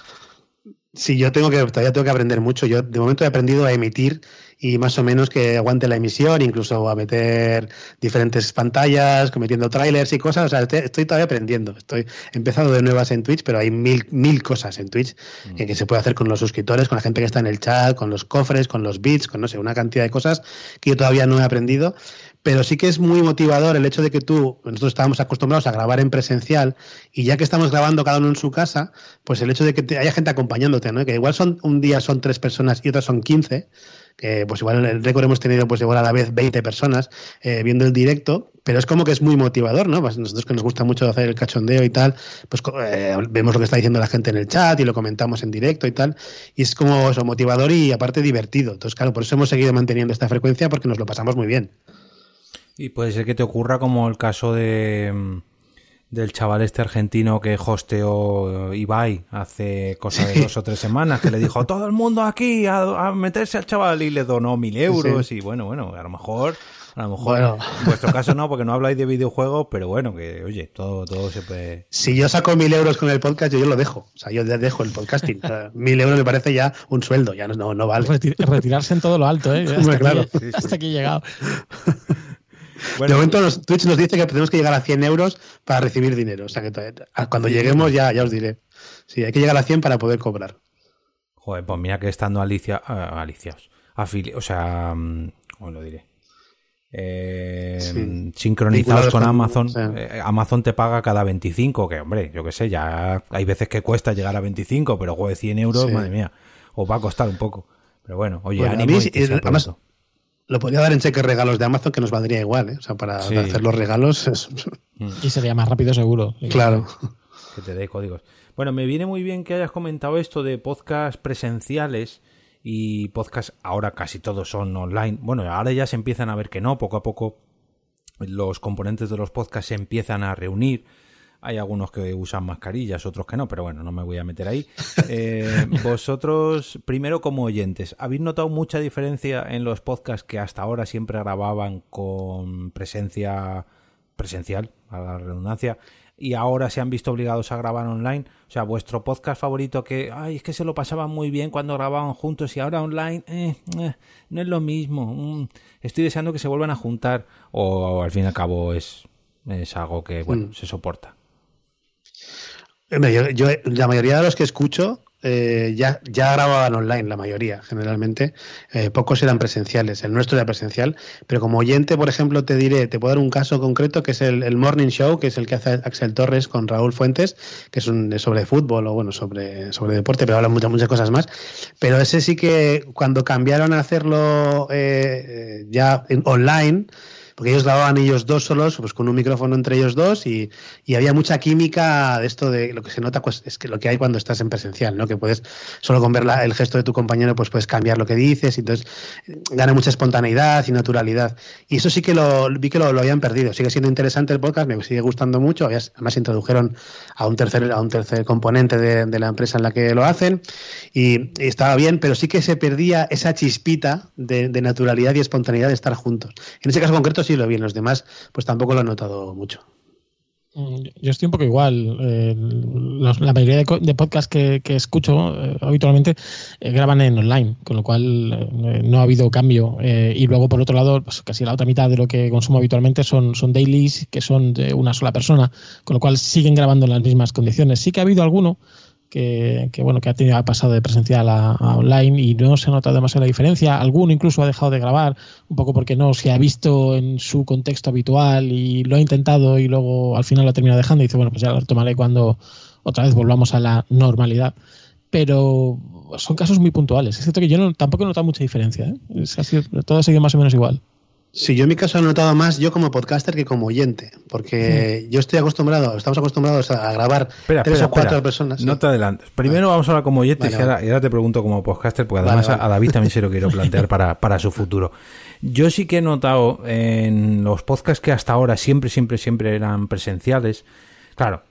Sí, yo tengo que, todavía tengo que aprender mucho. Yo de momento he aprendido a emitir y más o menos que aguante la emisión, incluso a meter diferentes pantallas, cometiendo trailers y cosas. O sea, estoy, todavía aprendiendo. Estoy empezando de nuevas en Twitch, pero hay mil, mil cosas en Twitch mm. que se puede hacer con los suscriptores, con la gente que está en el chat, con los cofres, con los bits, con no sé, una cantidad de cosas que yo todavía no he aprendido pero sí que es muy motivador el hecho de que tú, nosotros estábamos acostumbrados a grabar en presencial y ya que estamos grabando cada uno en su casa, pues el hecho de que haya gente acompañándote, ¿no? Que igual son un día son tres personas y otras son quince, que pues igual el récord hemos tenido pues igual a la vez 20 personas eh, viendo el directo, pero es como que es muy motivador, ¿no? Pues nosotros que nos gusta mucho hacer el cachondeo y tal, pues eh, vemos lo que está diciendo la gente en el chat y lo comentamos en directo y tal, y es como eso, motivador y aparte divertido. Entonces, claro, por eso hemos seguido manteniendo esta frecuencia porque nos lo pasamos muy bien. Y puede ser que te ocurra como el caso de mm, del chaval este argentino que hosteó Ibai hace cosa de dos o tres semanas, que le dijo todo el mundo aquí a, meterse al chaval y le donó mil euros y bueno, bueno, a lo mejor, a lo mejor en vuestro caso no, porque no habláis de videojuegos, pero bueno, que oye, todo, todo se puede... Si yo saco mil euros con el podcast, yo, lo dejo, o sea, yo dejo el podcasting, mil euros me parece ya un sueldo, ya no, no vale. retirarse en todo lo alto, ¿eh? Hasta, claro. aquí, hasta aquí he llegado. <laughs> de momento Twitch nos dice que tenemos que llegar a 100 euros para recibir dinero. O sea que cuando lleguemos ya, ya os diré. Sí, hay que llegar a 100 para poder cobrar. Joder, pues mira que estando Alicia, uh, Aliciaos, o sea, mm, ¿cómo lo diré? Eh, sincronizados con Amazon, eh, Amazon te paga cada 25, que hombre, yo qué sé, ya hay veces que cuesta llegar a 25, pero joder, 100 euros, madre mía, os va a costar un poco. Pero bueno, oye, ánimo lo podría dar en cheques regalos de Amazon que nos valdría igual, ¿eh? O sea, para hacer los regalos. Y sería más rápido seguro. Claro. Que te dé códigos. Bueno, me viene muy bien que hayas comentado esto de podcast presenciales y podcast ahora casi todos son online. Bueno, ahora ya se empiezan a ver que no, poco a poco los componentes de los podcasts se empiezan a reunir hay algunos que usan mascarillas, otros que no, pero bueno, no me voy a meter ahí. <laughs> Eh, vosotros, primero como oyentes, ¿habéis notado mucha diferencia en los podcasts que hasta ahora siempre grababan con presencia presencial, a la redundancia, y ahora se han visto obligados a grabar online? O sea, vuestro podcast favorito que, ay, es que se lo pasaban muy bien cuando grababan juntos y ahora online, eh, eh, no es lo mismo. Mm, estoy deseando que se vuelvan a juntar o, al fin y al cabo es, es algo que, bueno, mm. se soporta. Yo, la mayoría de los que escucho eh, ya, ya grababan online, la mayoría, generalmente. Eh, pocos eran presenciales. El nuestro era presencial. Pero como oyente, por ejemplo, te diré, te puedo dar un caso concreto que es el, Morning Show, que es el que hace Axel Torres con Raúl Fuentes, que es un, sobre fútbol o bueno, sobre, sobre deporte, pero habla muchas, muchas cosas más. Pero ese sí que cuando cambiaron a hacerlo eh, ya online, porque ellos grababan ellos dos solos, pues con un micrófono entre ellos dos y, había mucha química de esto de lo que se nota, pues es que lo que hay cuando estás en presencial, ¿no? Que puedes, solo con ver el gesto de tu compañero, pues puedes cambiar lo que dices y entonces gana mucha espontaneidad y naturalidad. Y eso sí que lo vi que lo, habían perdido. Sigue siendo interesante el podcast, me sigue gustando mucho. Además introdujeron a un tercer, a un tercer componente de, la empresa en la que lo hacen y, estaba bien, pero sí que se perdía esa chispita de, de naturalidad y espontaneidad de estar juntos. En ese caso concreto sí lo vi, los demás pues tampoco lo he notado mucho. Mm, yo estoy un poco igual. Eh, la mayoría de, podcasts que, escucho eh, habitualmente eh, graban en online, con lo cual no ha habido cambio. y luego, por otro lado, pues casi la otra mitad de lo que consumo habitualmente son, son dailies que son de una sola persona, con lo cual siguen grabando en las mismas condiciones. Sí que ha habido alguno que, bueno que ha pasado de presencial a, online y no se ha notado demasiado la diferencia. Alguno incluso ha dejado de grabar, un poco porque no se ha visto en su contexto habitual y lo ha intentado y luego al final lo ha terminado dejando y dice, bueno, pues ya lo tomaré cuando otra vez volvamos a la normalidad. Pero son casos muy puntuales. Es cierto que yo no, tampoco he notado mucha diferencia. ¿eh? todo ha seguido más o menos igual. Sí, yo en mi caso he notado más yo como podcaster que como oyente, porque yo estoy acostumbrado, estamos acostumbrados a grabar tres o cuatro personas. No te adelantes. Primero vamos a hablar como oyente y, ahora, te pregunto como podcaster, porque además a David también se lo quiero <laughs> plantear para, para su futuro. Yo sí que he notado en los podcasts que hasta ahora siempre, siempre, siempre eran presenciales, claro,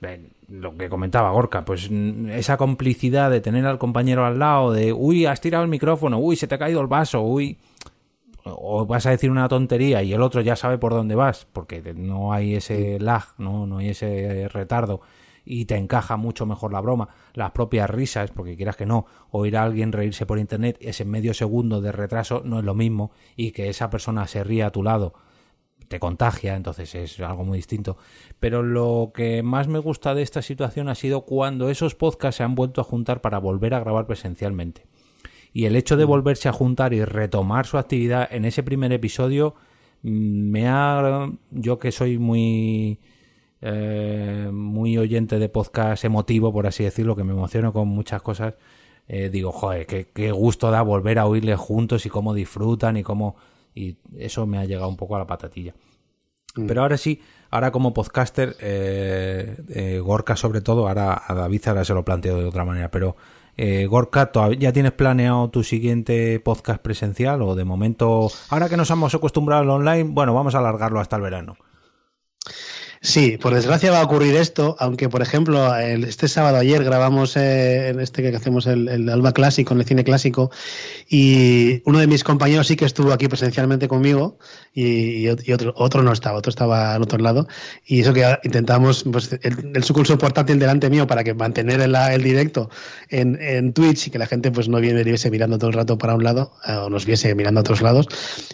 lo que comentaba Gorka, pues esa complicidad de tener al compañero al lado, de uy, has tirado el micrófono, uy, se te ha caído el vaso, uy o vas a decir una tontería y el otro ya sabe por dónde vas, porque no hay ese lag, no, no hay ese retardo y te encaja mucho mejor la broma, las propias risas, porque quieras que no, oír a alguien reírse por internet, ese medio segundo de retraso no es lo mismo y que esa persona se ría a tu lado te contagia, entonces es algo muy distinto. Pero lo que más me gusta de esta situación ha sido cuando esos podcasts se han vuelto a juntar para volver a grabar presencialmente. Y el hecho de mm. volverse a juntar y retomar su actividad en ese primer episodio mm, me ha, yo que soy muy, eh, muy oyente de podcast emotivo, por así decirlo, que me emociono con muchas cosas, eh, digo, joder, qué, qué, gusto da volver a oírles juntos y cómo disfrutan y cómo... Y eso me ha llegado un poco a la patatilla. Mm. Pero ahora sí, ahora como podcaster, eh, eh, Gorka sobre todo, ahora a David ahora se lo planteo de otra manera, pero eh, Gorka, ¿ya tienes planeado tu siguiente podcast presencial o de momento, ahora que nos hemos acostumbrado al online, bueno, vamos a alargarlo hasta el verano? Sí, por desgracia va a ocurrir esto, aunque por ejemplo este sábado ayer grabamos eh, en este que hacemos el, Alba Clásico, en el cine clásico, y uno de mis compañeros sí que estuvo aquí presencialmente conmigo y, otro, otro no estaba, otro estaba al otro lado, y eso que intentamos, pues el, el portátil delante mío para que mantener el, directo en, en, Twitch y que la gente pues no viese mirando todo el rato para un lado eh, o nos viese mirando a otros lados,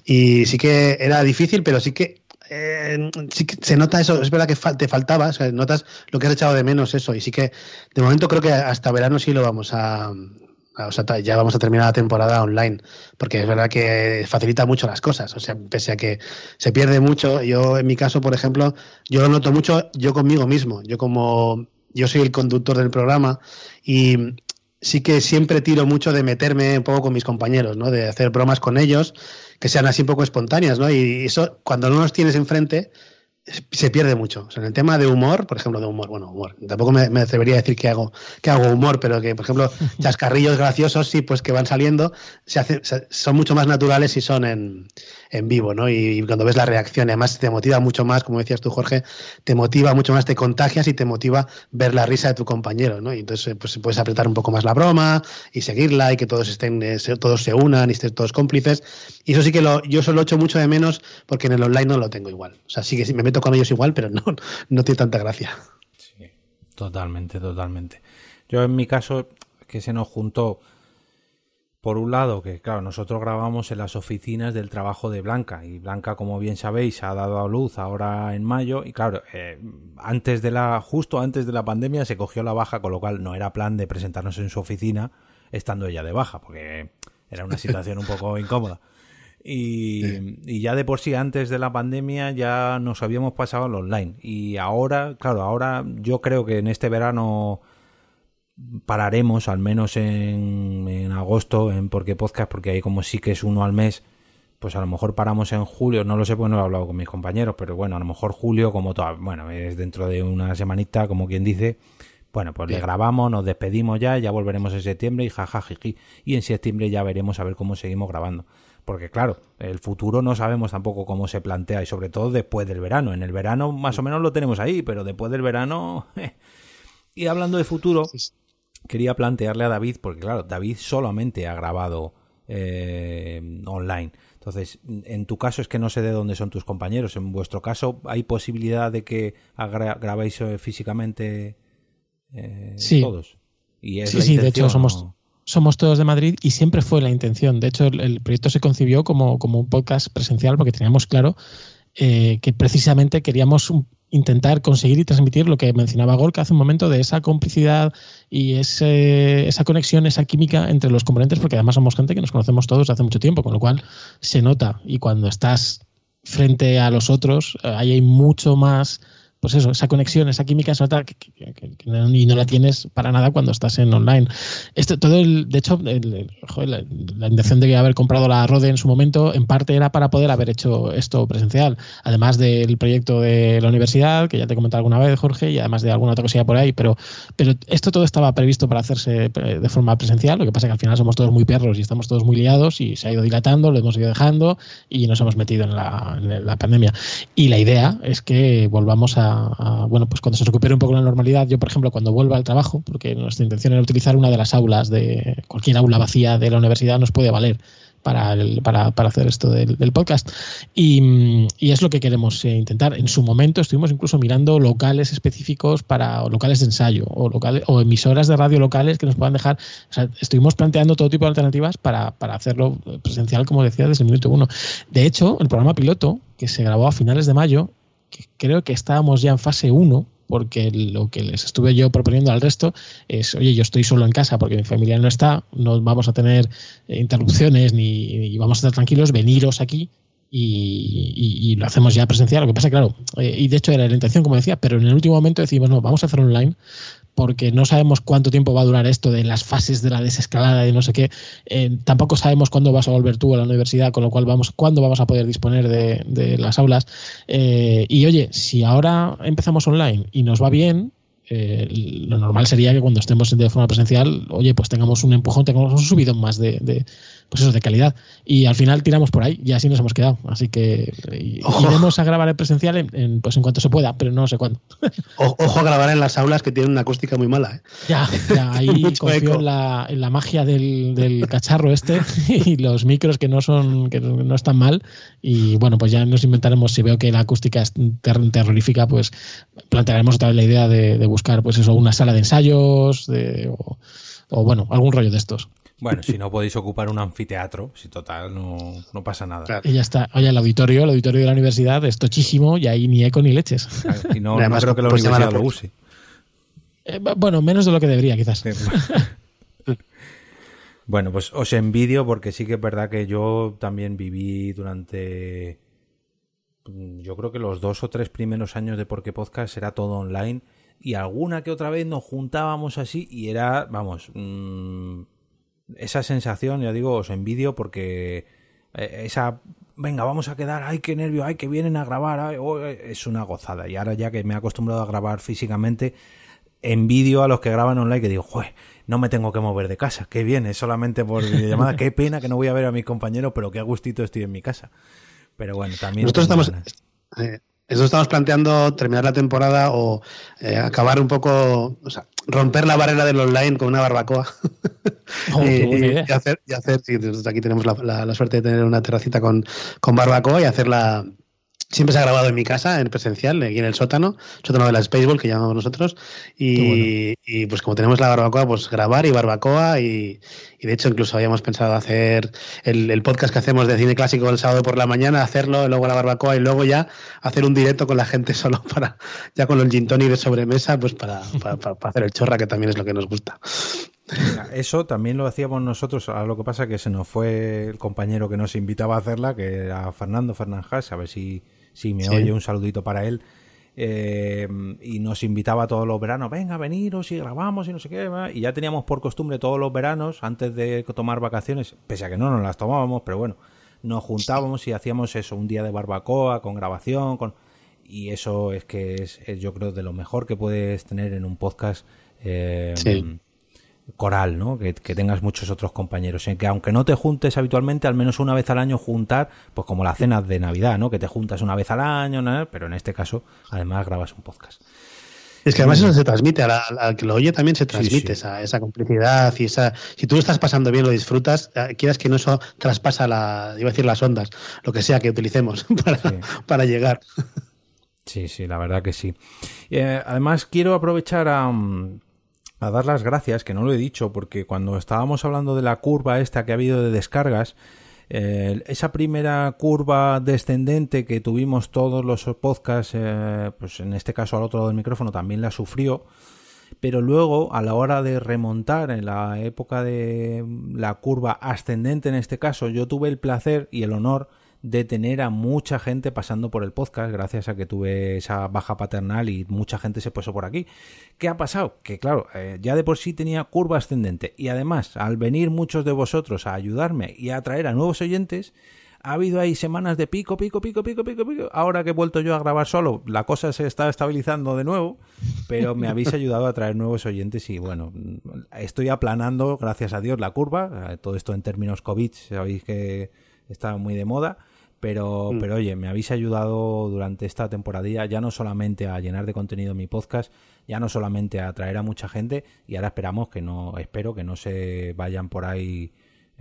y sí que era difícil, pero sí que eh, sí se nota eso, es verdad que te faltaba, notas lo que has echado de menos eso, y sí que de momento creo que hasta verano sí lo vamos a, o sea, ya vamos a terminar la temporada online, porque es verdad que facilita mucho las cosas, o sea, pese a que se pierde mucho, yo en mi caso, por ejemplo, yo lo noto mucho yo conmigo mismo, yo como yo soy el conductor del programa y sí que siempre tiro mucho de meterme un poco con mis compañeros, ¿no? De hacer bromas con ellos que sean así un poco espontáneas, ¿no? Y eso, cuando no los tienes enfrente, se pierde mucho. O sea, en el tema de humor, por ejemplo, de humor, bueno, humor, tampoco me, atrevería a decir que hago, que hago humor, pero que, por ejemplo, <laughs> chascarrillos graciosos, sí, pues que van saliendo, se hace, son mucho más naturales si son en, en vivo, ¿no? Y, cuando ves la reacción, además te motiva mucho más, como decías tú, Jorge, te motiva mucho más, te contagias y te motiva ver la risa de tu compañero, ¿no? Y entonces, pues puedes apretar un poco más la broma y seguirla y que todos estén, eh, todos se unan y estén todos cómplices. Y eso sí que lo, yo solo echo mucho de menos porque en el online no lo tengo igual. O sea, sí que me con ellos igual, pero no, <laughs> no tiene tanta gracia. Totalmente, totalmente. Yo en mi caso, que se nos juntó por un lado, que claro, nosotros grabamos en las oficinas del trabajo de Blanca y Blanca, como bien sabéis, ha dado a luz ahora en mayo y claro, eh, antes de la, justo antes de la pandemia se cogió la baja, con lo cual no era plan de presentarnos en su oficina estando ella de baja, porque era una situación un poco incómoda. Y, y, ya de por sí antes de la pandemia ya nos habíamos pasado al online. Y ahora, claro, ahora yo creo que en este verano pararemos al menos en, en agosto en Porque Podcast, porque ahí como sí que es uno al mes, pues a lo mejor paramos en julio, no lo sé, pues no he hablado con mis compañeros, pero bueno, a lo mejor julio, como todo, bueno, es dentro de una semanita, como quien dice, bueno, pues le grabamos, nos despedimos ya, ya volveremos en septiembre y jajajiji, y en septiembre ya veremos a ver cómo seguimos grabando. Porque claro, el futuro no sabemos tampoco cómo se plantea y sobre todo después del verano. En el verano más o menos lo tenemos ahí, pero después del verano... <laughs> y hablando de futuro, quería plantearle a David, porque claro, David solamente ha grabado eh, online. Entonces, en tu caso es que no sé de dónde son tus compañeros. En vuestro caso, ¿hay posibilidad de que grabéis eh, físicamente eh, todos? ¿Y sí, sí, de hecho somos, somos todos de Madrid y siempre fue la intención. De hecho, el, proyecto se concibió como, como, un podcast presencial porque teníamos claro que precisamente queríamos intentar conseguir y transmitir lo que mencionaba Gorka hace un momento de esa complicidad y ese, esa conexión, esa química entre los componentes, porque además somos gente que nos conocemos todos hace mucho tiempo, con lo cual se nota. Y cuando estás frente a los otros, eh, ahí hay mucho más pues eso, esa conexión, esa química se nota que, y no la tienes para nada cuando estás en online. Esto, todo el, de hecho, la, intención de haber comprado la Rode en su momento, en parte era para poder haber hecho esto presencial, además del proyecto de la universidad, que ya te he comentado alguna vez, Jorge, y además de alguna otra cosilla por ahí, pero, pero esto todo estaba previsto para hacerse eh, de forma presencial, lo que pasa que al final somos todos muy perros y estamos todos muy liados y se ha ido dilatando, lo hemos ido dejando y nos hemos metido en la, en la pandemia. Y la idea es que volvamos a bueno, pues cuando se recupere un poco la normalidad, yo por ejemplo cuando vuelva al trabajo, porque nuestra intención era utilizar una de las aulas de cualquier aula vacía de la universidad nos puede valer para, para, hacer esto del, podcast. Y, es lo que queremos eh, intentar. En su momento estuvimos incluso mirando locales específicos para locales de ensayo o, locales, o emisoras de radio locales que nos puedan dejar. O sea, estuvimos planteando todo tipo de alternativas para, para hacerlo presencial, como decía, desde el minuto uno. De hecho, el programa piloto, que se grabó a finales de mayo, creo que estábamos ya en fase 1, porque lo que les estuve yo proponiendo al resto es, oye, yo estoy solo en casa porque mi familia no está, no vamos a tener interrupciones ni, vamos a estar tranquilos, veniros aquí y, lo hacemos ya presencial. Lo que pasa, claro, eh, y de hecho era la intención, como decía, pero en el último momento decimos, no, vamos a hacer online porque no sabemos cuánto tiempo va a durar esto de las fases de la desescalada y no sé qué. Eh, tampoco sabemos cuándo vas a volver tú a la universidad, con lo cual vamos, cuándo vamos a poder disponer de, las aulas. Eh, y oye, si ahora empezamos online y nos va bien, lo normal sería que cuando estemos de forma presencial, oye, pues tengamos un empujón, tengamos un subidón más de, pues eso, de calidad. Y al final tiramos por ahí y así nos hemos quedado. Así que iremos a grabar en presencial en, pues en cuanto se pueda, pero no sé cuándo. ojo a grabar en las aulas que tienen una acústica muy mala. ¿eh? Ya, ya, ahí <laughs> confío en la, en la, magia del, cacharro este <laughs> y los micros que no son, que no están mal. Y bueno, pues ya nos inventaremos, si veo que la acústica es terrorífica, pues plantearemos otra vez la idea de, buscar, pues eso, una sala de ensayos, de, o bueno, algún rollo de estos. Bueno, si <laughs> no podéis ocupar un anfiteatro, si total, no, no pasa nada. Y ya está. Oye, el auditorio, el auditorio de la universidad es tochísimo y ahí ni eco ni leches. <laughs> y no, creo que la pues universidad lo use. Eh, bueno, menos de lo que debería, quizás. <laughs> bueno, pues os envidio porque sí que es verdad que yo también viví durante. Yo creo que los dos o tres primeros años de Porque Podcast era todo online y alguna que otra vez nos juntábamos así y era, vamos, mmm, esa sensación, ya digo, os envidio porque eh, esa, venga, vamos a quedar, ay, qué nervio, ay, que vienen a grabar, oh, eh, es una gozada. Y ahora ya que me he acostumbrado a grabar físicamente, envidio a los que graban online que digo, joder, no me tengo que mover de casa, qué bien, es solamente por llamada, qué pena que no voy a ver a mis compañeros, pero qué a gustito estoy en mi casa. Pero bueno, también... Nosotros estamos... Eso estamos planteando terminar la temporada o eh, acabar un poco, o sea, romper la barrera del online con una barbacoa. Oh, <laughs> y, hacer, y hacer, sí, aquí tenemos la, suerte de tener una terracita con, con barbacoa y hacerla Siempre se ha grabado en mi casa, en presencial, aquí en el sótano, sótano de la Spaceball que llamamos nosotros. Y, pues como tenemos la barbacoa, pues grabar y barbacoa. Y, de hecho, incluso habíamos pensado hacer el, podcast que hacemos de cine clásico el sábado por la mañana, hacerlo, luego la barbacoa y luego ya hacer un directo con la gente <laughs> solo para, ya con el gin tonic de sobremesa, pues para, para, hacer el chorra, que también es lo que nos gusta. Eso también lo hacíamos nosotros, ahora lo que pasa que se nos fue el compañero que nos invitaba a hacerla, que era Fernando Fernández, a ver si si me oye, un saludito para él. Eh, y nos invitaba todos los veranos, venga, veniros y grabamos y no sé qué. Y ya teníamos por costumbre todos los veranos, antes de tomar vacaciones, pese a que no nos las tomábamos, pero bueno, nos juntábamos y hacíamos eso, un día de barbacoa, con grabación, con... Y eso es que es, yo creo, de lo mejor que puedes tener en un podcast. Eh, coral, ¿no? Que, tengas muchos otros compañeros. En que aunque no te juntes habitualmente, al menos una vez al año juntar, pues como las cenas de Navidad, ¿no? Que te juntas una vez al año, ¿no? pero en este caso, además grabas un podcast. Es que además eso se transmite, al, que lo oye también se transmite Esa, esa, complicidad y esa... Si tú lo estás pasando bien, lo disfrutas, eh, quieras que no eso traspasa la, iba a decir las ondas, lo que sea que utilicemos <laughs> para, para llegar. Sí, sí, la verdad que sí. Eh, además, quiero aprovechar a, mm, a dar las gracias, que no lo he dicho, porque cuando estábamos hablando de la curva esta que ha habido de descargas, eh, esa primera curva descendente que tuvimos todos los podcasts, eh, pues en este caso al otro lado del micrófono también la sufrió, pero luego a la hora de remontar en la época de la curva ascendente en este caso, yo tuve el placer y el honor de tener a mucha gente pasando por el podcast gracias a que tuve esa baja paternal y mucha gente se puso por aquí. ¿Qué ha pasado? Que claro, eh, ya de por sí tenía curva ascendente y además al venir muchos de vosotros a ayudarme y a atraer a nuevos oyentes, ha habido ahí semanas de pico, pico, pico, pico, pico, pico. Ahora que he vuelto yo a grabar solo, la cosa se está estabilizando de nuevo, pero me habéis ayudado a traer nuevos oyentes y bueno, estoy aplanando, gracias a Dios, la curva. Todo esto en términos COVID, sabéis que está muy de moda. Pero, mm. pero oye, me habéis ayudado durante esta temporada ya no solamente a llenar de contenido mi podcast, ya no solamente a atraer a mucha gente, y ahora esperamos que no, espero que no se vayan por ahí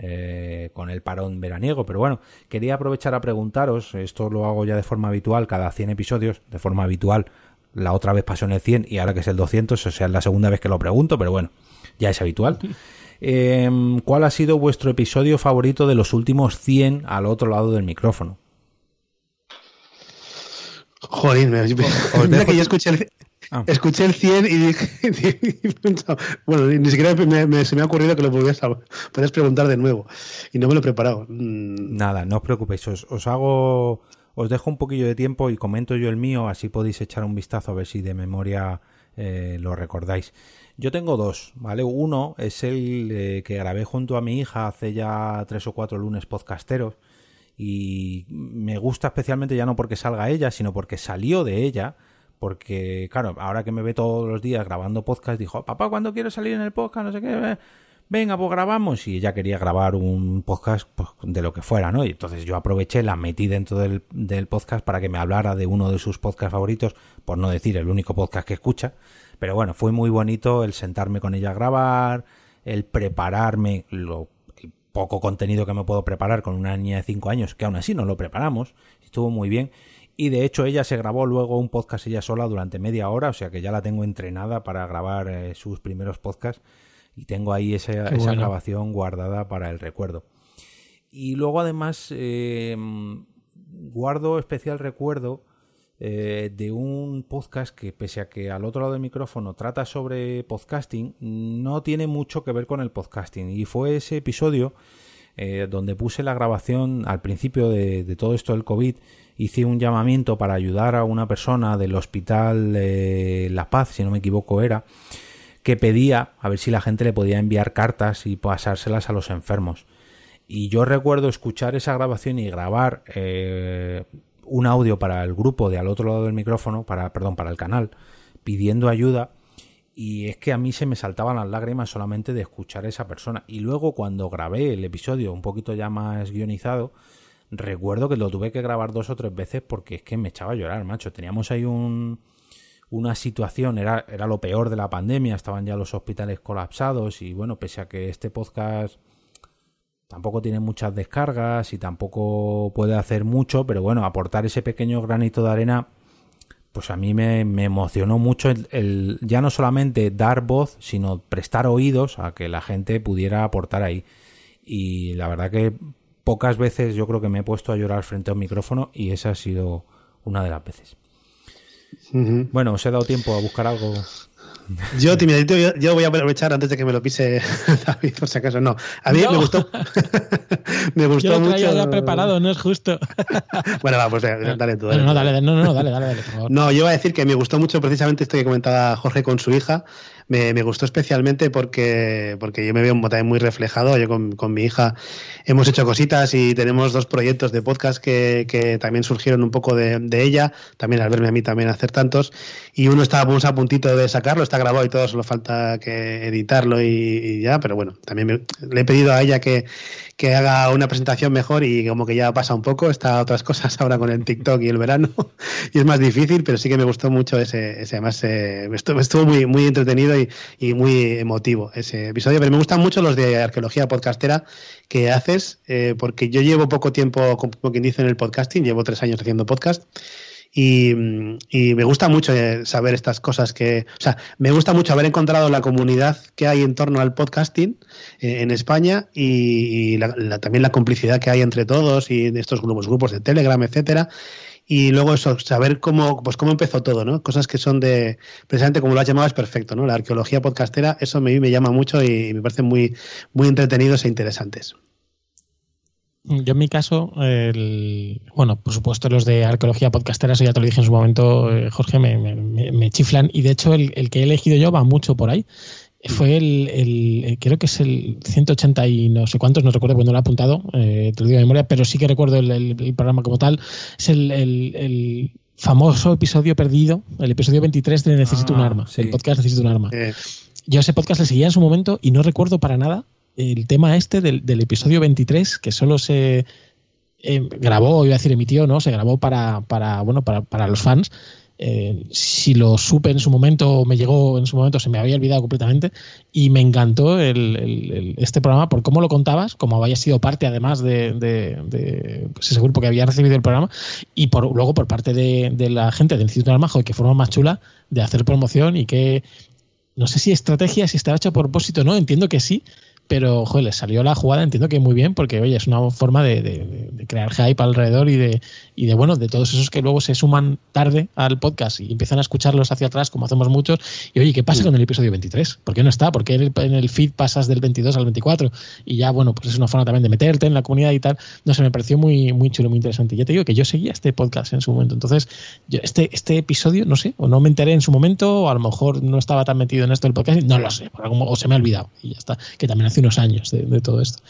eh, con el parón veraniego. Pero bueno, quería aprovechar a preguntaros, esto lo hago ya de forma habitual, cada 100 episodios, de forma habitual. La otra vez pasó en el 100 y ahora que es el 200, o sea, es la segunda vez que lo pregunto, pero bueno, ya es habitual. <laughs> Em, ¿Cuál ha sido vuestro episodio favorito de los últimos 100 al otro lado del micrófono? Joder, <laughs> me, que yo escuché el, Ah. Escuché el 100 <laughs> y dije, bueno, ni siquiera se me ha ocurrido que lo podías, preguntar de nuevo. Y no me lo he preparado. Mm. Nada, no os preocupéis. Os, hago, os dejo un poquillo de tiempo y comento yo el mío, así podéis echar un vistazo a ver si de memoria eh, lo recordáis. Yo tengo dos, ¿vale? Uno es el eh, que grabé junto a mi hija hace ya tres o cuatro lunes podcasteros y me gusta especialmente ya no porque salga ella, sino porque salió de ella, porque claro, ahora que me ve todos los días grabando podcast, dijo, papá, ¿cuándo quieres salir en el podcast? No sé qué, venga, pues grabamos y ella quería grabar un podcast pues, de lo que fuera, ¿no? Y entonces yo aproveché, la metí dentro del, del podcast para que me hablara de uno de sus podcasts favoritos, por no decir el único podcast que escucha, pero bueno, fue muy bonito el sentarme con ella a grabar, el prepararme lo poco contenido que me puedo preparar con una niña de 5 años, que aún así no lo preparamos, estuvo muy bien. Y de hecho ella se grabó luego un podcast ella sola durante media hora, o sea que ya la tengo entrenada para grabar eh, sus primeros podcasts y tengo ahí esa, grabación guardada para el recuerdo. Y luego además eh, guardo especial recuerdo eh, de un podcast que pese a que al otro lado del micrófono trata sobre podcasting, no tiene mucho que ver con el podcasting. Y fue ese episodio eh, donde puse la grabación al principio de, todo esto del COVID, hice un llamamiento para ayudar a una persona del hospital La Paz, si no me equivoco era, que pedía a ver si la gente le podía enviar cartas y pasárselas a los enfermos. Y yo recuerdo escuchar esa grabación y grabar eh, un audio para el grupo de al otro lado del micrófono, para, perdón, para el canal, pidiendo ayuda. Y es que a mí se me saltaban las lágrimas solamente de escuchar a esa persona. Y luego cuando grabé el episodio un poquito ya más guionizado, recuerdo que lo tuve que grabar dos o tres veces porque es que me echaba a llorar, macho. Teníamos ahí un, una situación, era, era lo peor de la pandemia, estaban ya los hospitales colapsados y bueno, pese a que este podcast tampoco tiene muchas descargas y tampoco puede hacer mucho, pero bueno, aportar ese pequeño granito de arena, pues a mí me, emocionó mucho el, ya no solamente dar voz, sino prestar oídos a que la gente pudiera aportar ahí. Y la verdad que pocas veces yo creo que me he puesto a llorar frente a un micrófono y esa ha sido una de las veces. Bueno, os he dado tiempo a buscar algo yo, timidito, yo, voy a aprovechar antes de que me lo pise <laughs> David, por si acaso no. A mí me gustó. <laughs> me gustó yo lo mucho. ya preparado, no es justo. <laughs> bueno, va, pues dale tú. no, dale, no, no, dale, dale, dale, por favor. No, yo iba a decir que me gustó mucho precisamente esto que comentaba Jorge con su hija me, me, gustó especialmente porque, porque yo me veo también muy reflejado. Yo con, con, mi hija hemos hecho cositas y tenemos dos proyectos de podcast que, que también surgieron un poco de, ella, también al verme a mí también hacer tantos. Y uno está a puntito de sacarlo, está grabado y todo, solo falta que editarlo y, ya, pero bueno, también le he pedido a ella que, que haga una presentación mejor y como que ya pasa un poco, está otras cosas ahora con el TikTok y el verano <laughs> y es más difícil, pero sí que me gustó mucho ese, ese además eh, estuvo, estuvo, muy, muy entretenido y, y, muy emotivo ese episodio, pero me gustan mucho los de arqueología podcastera que haces, eh, porque yo llevo poco tiempo, como quien dice, en el podcasting, llevo tres años haciendo podcast y, me gusta mucho eh, saber estas cosas que, o sea, me gusta mucho haber encontrado la comunidad que hay en torno al podcasting eh, en España y, también la complicidad que hay entre todos y estos grupos, grupos de Telegram, etcétera. Y luego eso, saber cómo, pues cómo empezó todo, ¿no? Cosas que son de, precisamente como lo has llamado, es perfecto, ¿no? La arqueología podcastera, eso mí me llama mucho y me parecen muy, muy entretenidos e interesantes. Yo en mi caso, el, bueno, por supuesto los de arqueología podcastera, eso ya te lo dije en su momento, eh, Jorge, me, chiflan y de hecho el, que he elegido yo va mucho por ahí. Fue el, creo que es el 180 y no sé cuántos, no recuerdo cuando lo he apuntado, eh, te lo digo de memoria, pero sí que recuerdo el, programa como tal. Es el, famoso episodio perdido, el episodio 23 de Necesito un ah, arma, el podcast Necesito un arma. Yo ese podcast le seguía en su momento y no recuerdo para nada el tema este del, episodio 23, que solo se eh, grabó, iba a decir emitió, ¿no? Se grabó para, para bueno, para, para los fans. Eh, si lo supe en su momento, me llegó en su momento, se me había olvidado completamente y me encantó el, este programa por cómo lo contabas, como había sido parte además de, de, pues ese grupo que había recibido el programa y por, luego por parte de, la gente del Instituto Armajo, que forma más chula de hacer promoción y que no sé si estrategia, si estaba hecho a propósito o no, entiendo que sí, pero joder, les salió la jugada, entiendo que muy bien, porque oye, es una forma de, crear hype alrededor y de, y de bueno, de todos esos que luego se suman tarde al podcast y empiezan a escucharlos hacia atrás, como hacemos muchos, y oye, ¿qué pasa con el episodio 23? ¿Por qué no está? ¿Por qué en el feed pasas del 22 al 24? Y ya, bueno, pues es una forma también de meterte en la comunidad y tal. No sé, me pareció muy, muy chulo, muy interesante. Ya te digo que yo seguía este podcast en su momento. Entonces, yo, este, este episodio, no sé, o no me enteré en su momento, o a lo mejor no estaba tan metido en esto del podcast, no lo sé, o se me ha olvidado. Y ya está, que también hace unos años de, todo esto.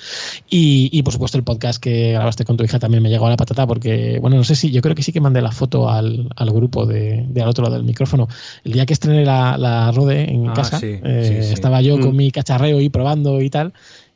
Y, por supuesto el podcast que grabaste con tu hija también me llegó a la patata porque, bueno, no sé si, yo creo que sí que mandé la foto al, grupo de, al otro lado del micrófono. El día que estrené la, la Rode en ah, casa, eh, estaba yo con mm. mi cacharreo y probando y tal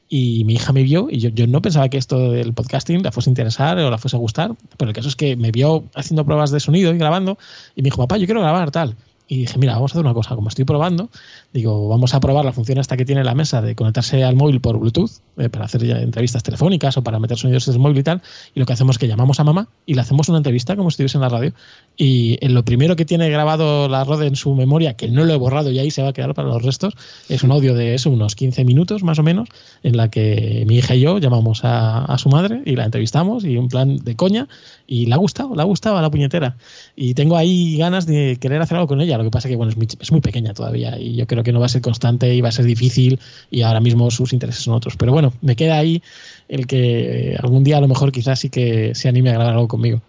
y mi hija me vio y yo, yo, no pensaba que esto del podcasting la fuese a interesar o la fuese a gustar, pero el caso es que me vio haciendo pruebas de sonido y grabando y me dijo, papá, yo quiero grabar tal. Y dije, mira, vamos a hacer una cosa, como estoy probando, digo, vamos a probar la función esta que tiene la mesa de conectarse al móvil por Bluetooth eh, para hacer entrevistas telefónicas o para meter sonidos desde el móvil y tal. Y lo que hacemos es que llamamos a mamá y le hacemos una entrevista como si estuviese en la radio. Y en lo primero que tiene grabado la Rode en su memoria, que no lo he borrado y ahí se va a quedar para los restos, es un audio de eso, unos 15 minutos más o menos, en la que mi hija y yo llamamos a su madre y la entrevistamos y un plan de coña y le ha gustado, le ha gustado a la puñetera. Y tengo ahí ganas de querer hacer algo con ella. Lo que pasa que bueno, es muy, es muy pequeña todavía y yo creo que no va a ser constante y va a ser difícil y ahora mismo sus intereses son otros. Pero bueno, me queda ahí el que algún día a lo mejor quizás sí que se anime a grabar algo conmigo.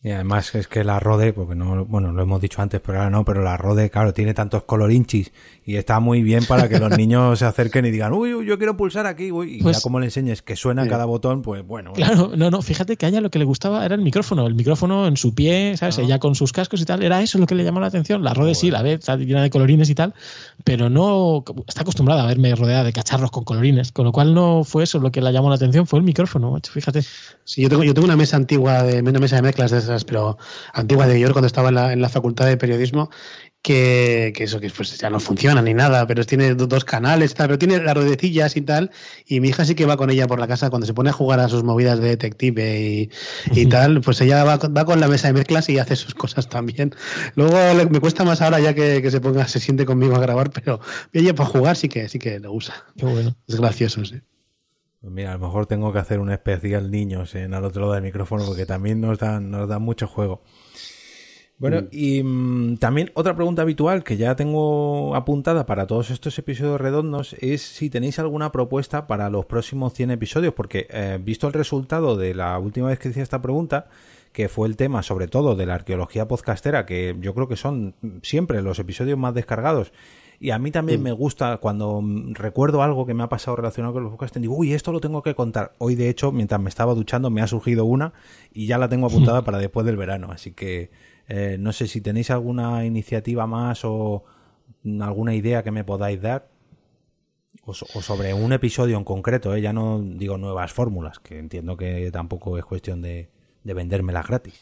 Y además es que la Rode, porque no, bueno, lo hemos dicho antes, pero ahora no, pero la Rode, claro, tiene tantos colorinchis y está muy bien para que los <laughs> niños se acerquen y digan, uy, yo quiero pulsar aquí, uy, y ya pues como le enseñes que suena cada botón, pues bueno. Claro, no, no, fíjate que a ella lo que le gustaba era el micrófono, el micrófono en su pie, ¿sabes? Ella con sus cascos y tal, era eso lo que le llamó la atención. La Rode sí, la ve, está llena de colorines y tal, pero no, está acostumbrada a verme rodeada de cacharros con colorines, con lo cual no fue eso lo que le llamó la atención, fue el micrófono, fíjate. Sí, yo tengo, yo tengo una mesa antigua, de, una mesa de mezclas de esas, pero antigua de York cuando estaba en la, en la facultad de periodismo que, que, eso que pues ya no funciona ni nada, pero tiene dos canales, tal, pero tiene las ruedecillas y tal, y mi hija sí que va con ella por la casa cuando se pone a jugar a sus movidas de detective y, y tal, pues ella va, va, con la mesa de mezclas y hace sus cosas también. Luego me cuesta más ahora ya que, que, se ponga, se siente conmigo a grabar, pero ella para jugar sí que sí que lo usa. Qué bueno. Es gracioso, sí. Pues mira, a lo mejor tengo que hacer un especial niños en al otro lado del micrófono porque también nos dan, nos dan mucho juego. Bueno, mm. y mm, también otra pregunta habitual que ya tengo apuntada para todos estos episodios redondos es si tenéis alguna propuesta para los próximos 100 episodios, porque eh, visto el resultado de la última vez que hice esta pregunta, que fue el tema sobre todo de la arqueología podcastera, que yo creo que son siempre los episodios más descargados, y a mí también me gusta cuando mm, recuerdo algo que me ha pasado relacionado con los podcasts, digo, uy, esto lo tengo que contar. Hoy, de hecho, mientras me estaba duchando, me ha surgido una y ya la tengo <laughs> apuntada para después del verano, así que eh, no sé si tenéis alguna iniciativa más o alguna idea que me podáis dar. O, sobre un episodio en concreto, ¿eh? ya no digo nuevas fórmulas, que entiendo que tampoco es cuestión de, de vendérmelas gratis.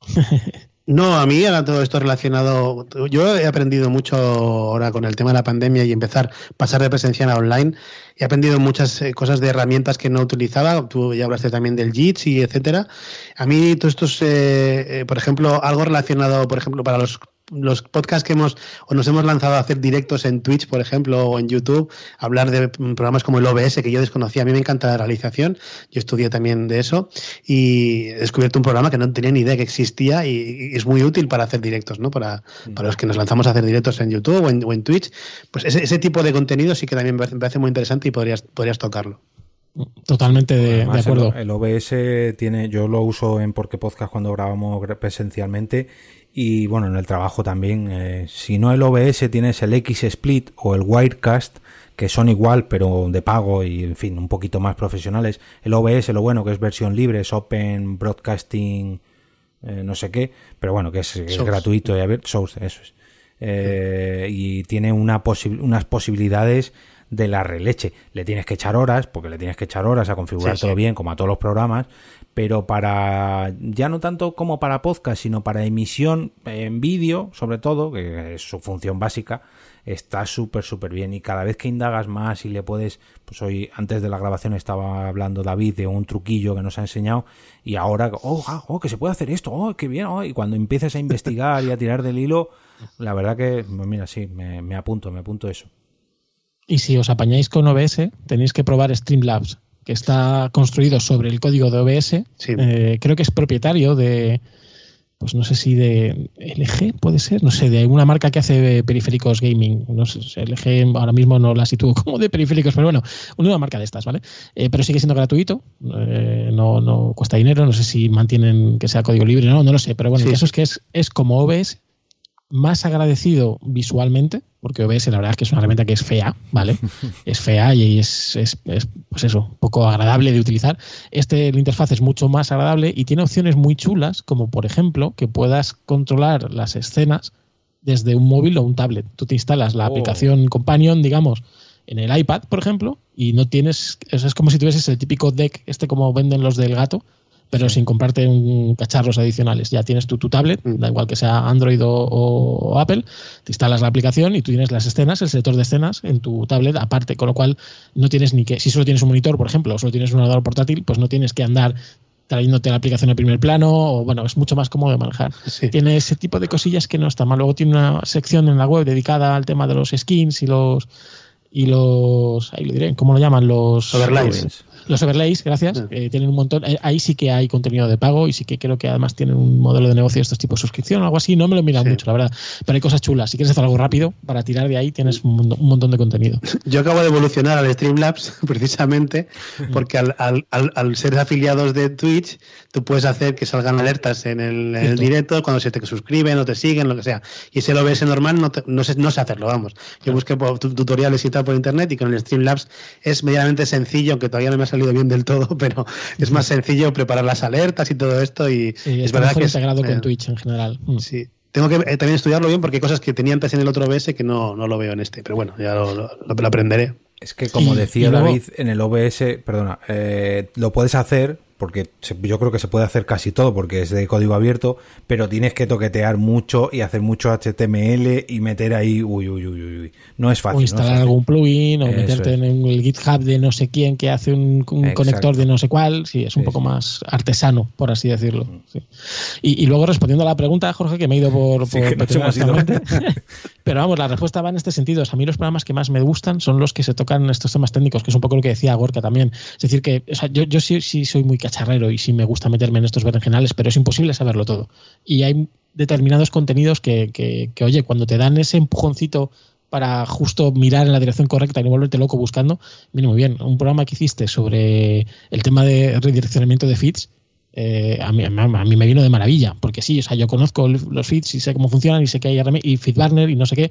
<laughs> No, a mí era todo esto relacionado. Yo he aprendido mucho ahora con el tema de la pandemia y empezar pasar de presencial a online. He aprendido muchas eh, cosas de herramientas que no utilizaba. Tú ya hablaste también del JITS y etcétera. A mí, todo esto es, eh, eh, por ejemplo, algo relacionado, por ejemplo, para los los podcasts que hemos o nos hemos lanzado a hacer directos en Twitch, por ejemplo, o en YouTube, hablar de programas como el OBS que yo desconocía. A mí me encanta la realización, yo estudié también de eso y he descubierto un programa que no tenía ni idea que existía y, es muy útil para hacer directos, ¿no? Para, para, los que nos lanzamos a hacer directos en YouTube o en, Twitch. Pues ese, ese, tipo de contenido sí que también me parece muy interesante y podrías, podrías tocarlo. Totalmente de, acuerdo. El, OBS tiene, yo lo uso en Porque Podcast cuando grabamos presencialmente y bueno, en el trabajo también, eh, si no el OBS tienes el X-Split o el Wirecast, que son igual pero de pago y en fin, un poquito más profesionales. El OBS, lo bueno que es versión libre, es Open Broadcasting, eh, no sé qué, pero bueno, que es, gratuito y abierto, Source, eso es. Eh, y tiene una unas posibilidades de la releche. Le tienes que echar horas, porque le tienes que echar horas a configurar todo bien, como a todos los programas, pero para, ya no tanto como para podcast, sino para emisión en vídeo, sobre todo, que es su función básica, está súper, súper bien. Y cada vez que indagas más y le puedes, pues hoy, antes de la grabación estaba hablando David de un truquillo que nos ha enseñado, y ahora, oh, ah, oh que se puede hacer esto, oh, qué bien, oh", y cuando empieces a investigar y a tirar del hilo, la verdad que, pues mira, sí, me, me apunto, me apunto eso. Y si os apañáis con OBS, tenéis que probar Streamlabs, que está construido sobre el código de OBS. Eh, creo que es propietario de, pues no sé si de LG puede ser, no sé, de una marca que hace periféricos gaming. No sé, LG ahora mismo no la sitúo <laughs> como de periféricos, pero bueno, una marca de estas, ¿vale? Eh, pero sigue siendo gratuito, eh, no, no cuesta dinero, no sé si mantienen que sea código libre, no, no lo sé, pero bueno, el caso es que es, es como OBS más agradecido visualmente, porque OBS la verdad es que es una herramienta que es fea, ¿vale? <laughs> es fea y es, es, pues eso, poco agradable de utilizar. Este, la interfaz es mucho más agradable y tiene opciones muy chulas, como por ejemplo que puedas controlar las escenas desde un móvil o un tablet. Tú te instalas la oh. aplicación Companion, digamos, en el iPad, por ejemplo, y no tienes, es como si tuvieses el típico deck, este como venden los del gato, pero sin comprarte un cacharros adicionales. Ya tienes tu, tu tablet, mm. da igual que sea Android o, Apple, te instalas la aplicación y tú tienes las escenas, el selector de escenas en tu tablet aparte, con lo cual no tienes ni que, si solo tienes un monitor, por ejemplo, o solo tienes un ordenador portátil, pues no tienes que andar trayéndote la aplicación en primer plano, o bueno, es mucho más cómodo de manejar. Tiene ese tipo de cosillas que no está mal. Luego tiene una sección en la web dedicada al tema de los skins y los y los ahí lo diré, ¿cómo lo llaman? Los overlays. Los overlays, gracias, tienen un montón. Eh, ahí sí que hay contenido de pago y sí que creo que además tienen un modelo de negocio de estos tipos de suscripción o algo así. No me lo he mirado mucho, la verdad. Pero hay cosas chulas. Si quieres hacer algo rápido, para tirar de ahí tienes un, montón de contenido. Yo acabo de evolucionar al Streamlabs <laughs> precisamente porque al, al, al, ser afiliados de Twitch, tú puedes hacer que salgan alertas en el, directo cuando se te suscriben o te siguen, lo que sea. Y si lo ves en normal, no, no, sé, no sé hacerlo, vamos. Yo busqué tutoriales y tal por internet y con el Streamlabs es medianamente sencillo, aunque todavía no me ha salido bien del todo, <laughs> pero es más sencillo preparar las alertas y todo esto. Y es verdad que es integrado con eh, Twitch en general. Mm. Sí. Tengo que eh, también estudiarlo bien porque hay cosas que tenía antes en el otro OBS que no, no lo veo en este, pero bueno, ya lo, aprenderé. Es que como decía David, en el OBS, perdona, eh, lo puedes hacer porque yo creo que se puede hacer casi todo porque es de código abierto, pero tienes que toquetear mucho y hacer mucho HTML y meter ahí, uy, uy, uy, uy. No es fácil. O instalar algún plugin o meterte en el GitHub de no sé quién que hace un, conector de no sé cuál. Sí, es un poco más artesano, por así decirlo. Y, luego respondiendo a la pregunta, Jorge, que me he ido por, <laughs> pero vamos, la respuesta va en este sentido. a mí los programas que más me gustan son los que se tocan estos temas técnicos, que es un poco lo que decía Gorka también. Es decir, que yo, yo sí, sí soy muy cacharrero y sí me gusta meterme en estos berenjenales, pero es imposible saberlo todo. Y hay determinados contenidos que, que, oye, cuando te dan ese empujoncito para justo mirar en la dirección correcta y no volverte loco buscando, viene muy bien. Un programa que hiciste sobre el tema de redireccionamiento de feeds, eh, a, mí, a, mí, me vino de maravilla, porque sí, o sea, yo conozco los feeds y sé cómo funcionan y sé que hay y FeedBurner y no sé qué,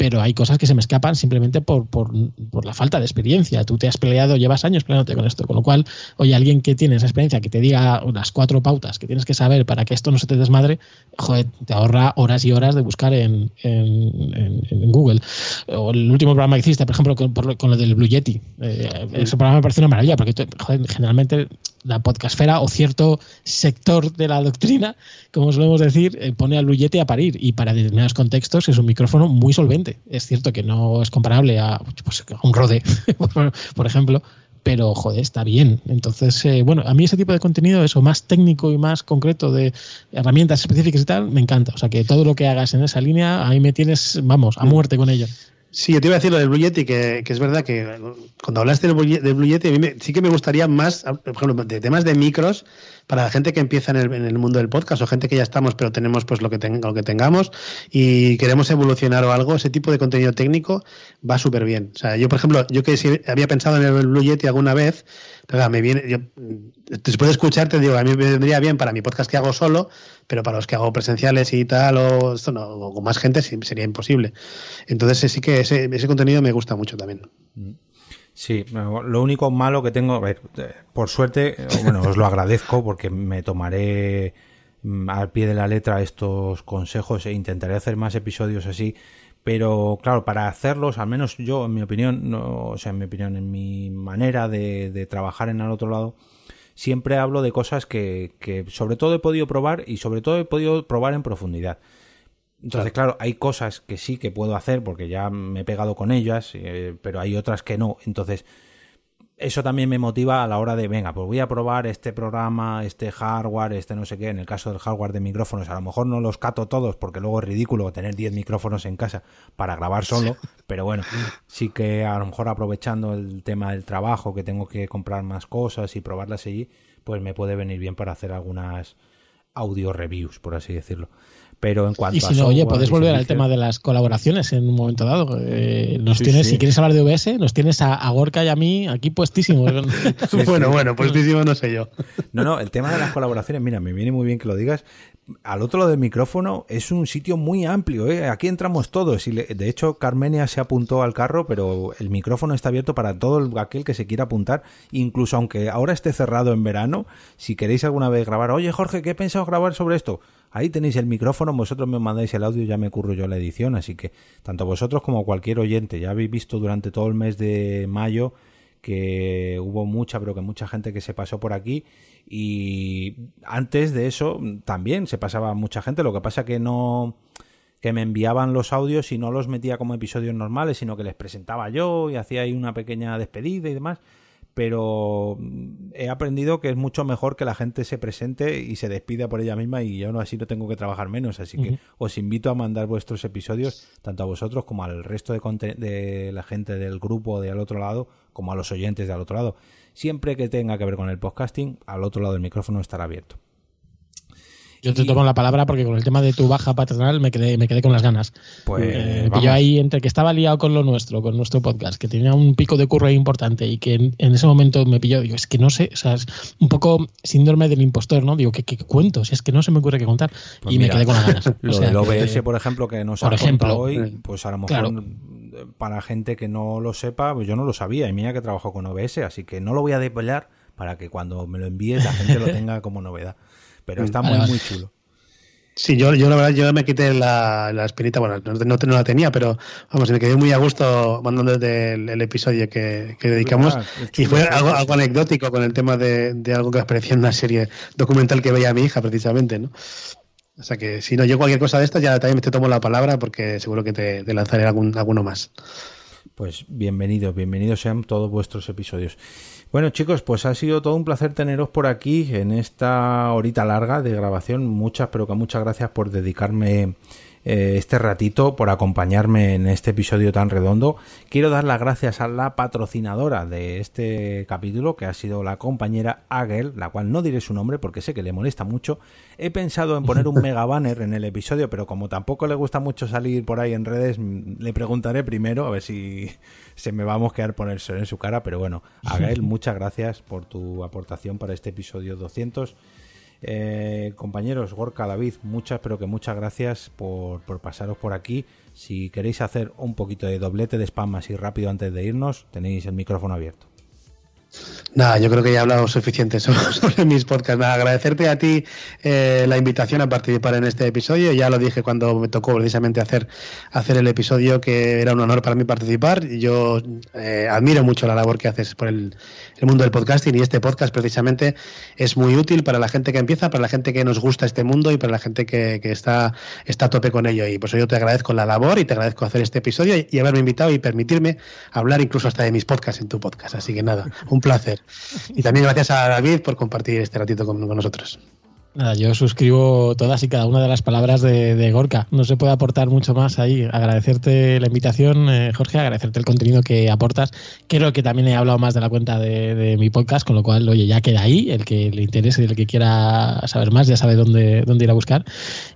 pero hay cosas que se me escapan simplemente por, por, por, la falta de experiencia. Tú te has peleado, llevas años peleándote con esto, con lo cual, oye, alguien que tiene esa experiencia, que te diga unas cuatro pautas que tienes que saber para que esto no se te desmadre, joder, te ahorra horas y horas de buscar en, en, Google. O el último programa que hiciste, por ejemplo, con, con lo del Blue Yeti. Eh, ese programa me parece una maravilla, porque joder, generalmente la podcastfera o cierto sector de la doctrina, como solemos decir, eh, pone al Blue Yeti a parir y para determinados contextos es un micrófono muy solvente es cierto que no es comparable a, pues, un Rode, <laughs> por ejemplo, pero joder, está bien. Entonces, eh, bueno, a mí ese tipo de contenido, eso más técnico y más concreto de herramientas específicas y tal, me encanta. O sea, que todo lo que hagas en esa línea, ahí me tienes, vamos, a muerte con ello. Sí, yo te iba a decir lo del Blue Yeti, que, es verdad que cuando hablaste del Blue Yeti, a mí sí que me gustaría más, por ejemplo, de temas de micros, para la gente que empieza en el, en el, mundo del podcast o gente que ya estamos, pero tenemos pues lo que, lo que tengamos y queremos evolucionar o algo, ese tipo de contenido técnico va súper bien. O sea, yo, por ejemplo, yo que había pensado en el Blue Yeti alguna vez, me viene, yo, después de escucharte, digo, a mí me vendría bien para mi podcast que hago solo, pero para los que hago presenciales y tal, o, con más gente, sería imposible. Entonces, sí que ese, ese contenido me gusta mucho también. Sí, lo único malo que tengo, a ver, eh, por suerte, bueno, os lo agradezco porque me tomaré mm, al pie de la letra estos consejos e intentaré hacer más episodios así pero claro, para hacerlos, al menos yo, en mi opinión, no, o sea, en mi opinión, en mi manera de, de trabajar en el otro lado, siempre hablo de cosas que, que sobre todo he podido probar y sobre todo he podido probar en profundidad. Entonces, claro. hay cosas que sí que puedo hacer porque ya me he pegado con ellas, eh, pero hay otras que no. Entonces, eso también me motiva a la hora de, venga, pues voy a probar este programa, este hardware, este no sé qué, en el caso del hardware de micrófonos, a lo mejor no los cato todos porque luego es ridículo tener 10 micrófonos en casa para grabar solo, pero bueno, sí que a lo mejor aprovechando el tema del trabajo, que tengo que comprar más cosas y probarlas allí, pues me puede venir bien para hacer algunas audio reviews, por así decirlo. Pero en cuanto y si no, oye, puedes volver al tema de las colaboraciones en un momento dado. Eh, nos tienes, si quieres hablar de OBS, nos tienes a, Gorka y a mí aquí puestísimos. <laughs> bueno, bueno, puestísimo no sé yo. No, no, el tema de las colaboraciones, mira, me viene muy bien que lo digas. Al otro lado del micrófono es un sitio muy amplio, ¿eh? aquí entramos todos. Y de hecho, Carmenia se apuntó al carro, pero el micrófono está abierto para todo aquel que se quiera apuntar. Incluso aunque ahora esté cerrado en verano, si queréis alguna vez grabar, oye Jorge, ¿qué he pensado grabar sobre esto? Ahí tenéis el micrófono, vosotros me mandáis el audio, ya me curro yo la edición, así que tanto vosotros como cualquier oyente, ya habéis visto durante todo el mes de mayo que hubo mucha, pero que mucha gente que se pasó por aquí y antes de eso también se pasaba mucha gente, lo que pasa que no que me enviaban los audios y no los metía como episodios normales, sino que les presentaba yo y hacía ahí una pequeña despedida y demás. Pero mm, he aprendido que es mucho mejor que la gente se presente y se despida por ella misma y yo no así no tengo que trabajar menos. Así que os invito a mandar vuestros episodios, tanto a vosotros como al resto de, de la gente del grupo de al otro lado, como a los oyentes de al otro lado. Siempre que tenga que ver con el podcasting, al otro lado del micrófono estará abierto. Yo te tomo la palabra porque con el tema de tu baja paternal me quedé, me quedé con las ganas. Pues eh, yo ahí, entre que estaba liado con lo nuestro, con nuestro podcast, que tenía un pico de curro importante y que en, ese momento me pilló, digo, es que no sé, o sea, es un poco síndrome del impostor, ¿no? Digo, ¿qué, qué cuento? Si es que no se me ocurre qué contar. Pues y me quedé con las ganas. <laughs> Lo del OBS, por ejemplo, que nos ha ejemplo, hoy, eh, pues a lo mejor para gente que no lo sepa, pues yo no lo sabía y mira que trabajo con OBS, así que no lo voy a desvelar para que cuando me lo envíes la gente lo <laughs> tenga como novedad. Pero está muy, muy chulo. Sí, yo, yo la verdad, yo me quité la, la espinita, bueno, no, no, la tenía, pero vamos, me quedé muy a gusto mandando el, el episodio que, que dedicamos. Ah, y fue algo, algo, anecdótico con el tema de, de, algo que aparecía en una serie documental que veía mi hija, precisamente, ¿no? O sea que si no yo cualquier cosa de estas, ya también te tomo la palabra porque seguro que te, te lanzaré algún, alguno más. Pues bienvenidos, bienvenidos sean todos vuestros episodios. Bueno chicos, pues ha sido todo un placer teneros por aquí en esta horita larga de grabación. Muchas, pero que muchas gracias por dedicarme eh, este ratito por acompañarme en este episodio tan redondo. Quiero dar las gracias a la patrocinadora de este capítulo, que ha sido la compañera Agel, la cual no diré su nombre porque sé que le molesta mucho. He pensado en poner un <laughs> mega banner en el episodio, pero como tampoco le gusta mucho salir por ahí en redes, le preguntaré primero a ver si <laughs> se me va a mosquear ponerse en su cara. Pero bueno, <laughs> Agel, muchas gracias por tu aportación para este episodio 200. Eh, compañeros, Gorka, David, muchas, pero que muchas gracias por, por, pasaros por aquí. Si queréis hacer un poquito de doblete de spam así rápido antes de irnos, tenéis el micrófono abierto. Nada, yo creo que ya he hablado suficiente <laughs> sobre, mis podcasts. agradecerte a ti eh, la invitación a participar en este episodio. Ya lo dije cuando me tocó precisamente hacer, hacer el episodio, que era un honor para mí participar. Yo eh, admiro mucho la labor que haces por el, mundo del podcasting y este podcast precisamente es muy útil para la gente que empieza, para la gente que nos gusta este mundo y para la gente que, está, está a tope con ello. Y por eso yo te agradezco la labor y te agradezco hacer este episodio y, y haberme invitado y permitirme hablar incluso hasta de mis podcasts en tu podcast. Así que nada, un placer. Y también gracias a David por compartir este ratito con, nosotros. Nada, yo suscribo todas y cada una de las palabras de, Gorka. No se puede aportar mucho más ahí. Agradecerte la invitación, eh, Jorge, agradecerte el contenido que aportas. Creo que también he hablado más de la cuenta de, mi podcast, con lo cual, oye, ya queda ahí. El que le interese, el que quiera saber más, ya sabe dónde, dónde ir a buscar.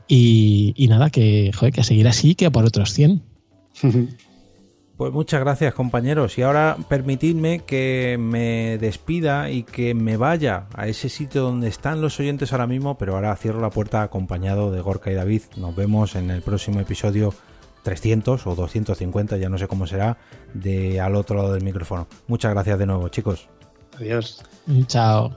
Y, nada, que, joder, que a seguir así, que a por otros 100. <laughs> Pues muchas gracias compañeros y ahora permitidme que me despida y que me vaya a ese sitio donde están los oyentes ahora mismo, pero ahora cierro la puerta acompañado de Gorka y David. Nos vemos en el próximo episodio 300 o 250, ya no sé cómo será, de al otro lado del micrófono. Muchas gracias de nuevo chicos. Adiós. Chao.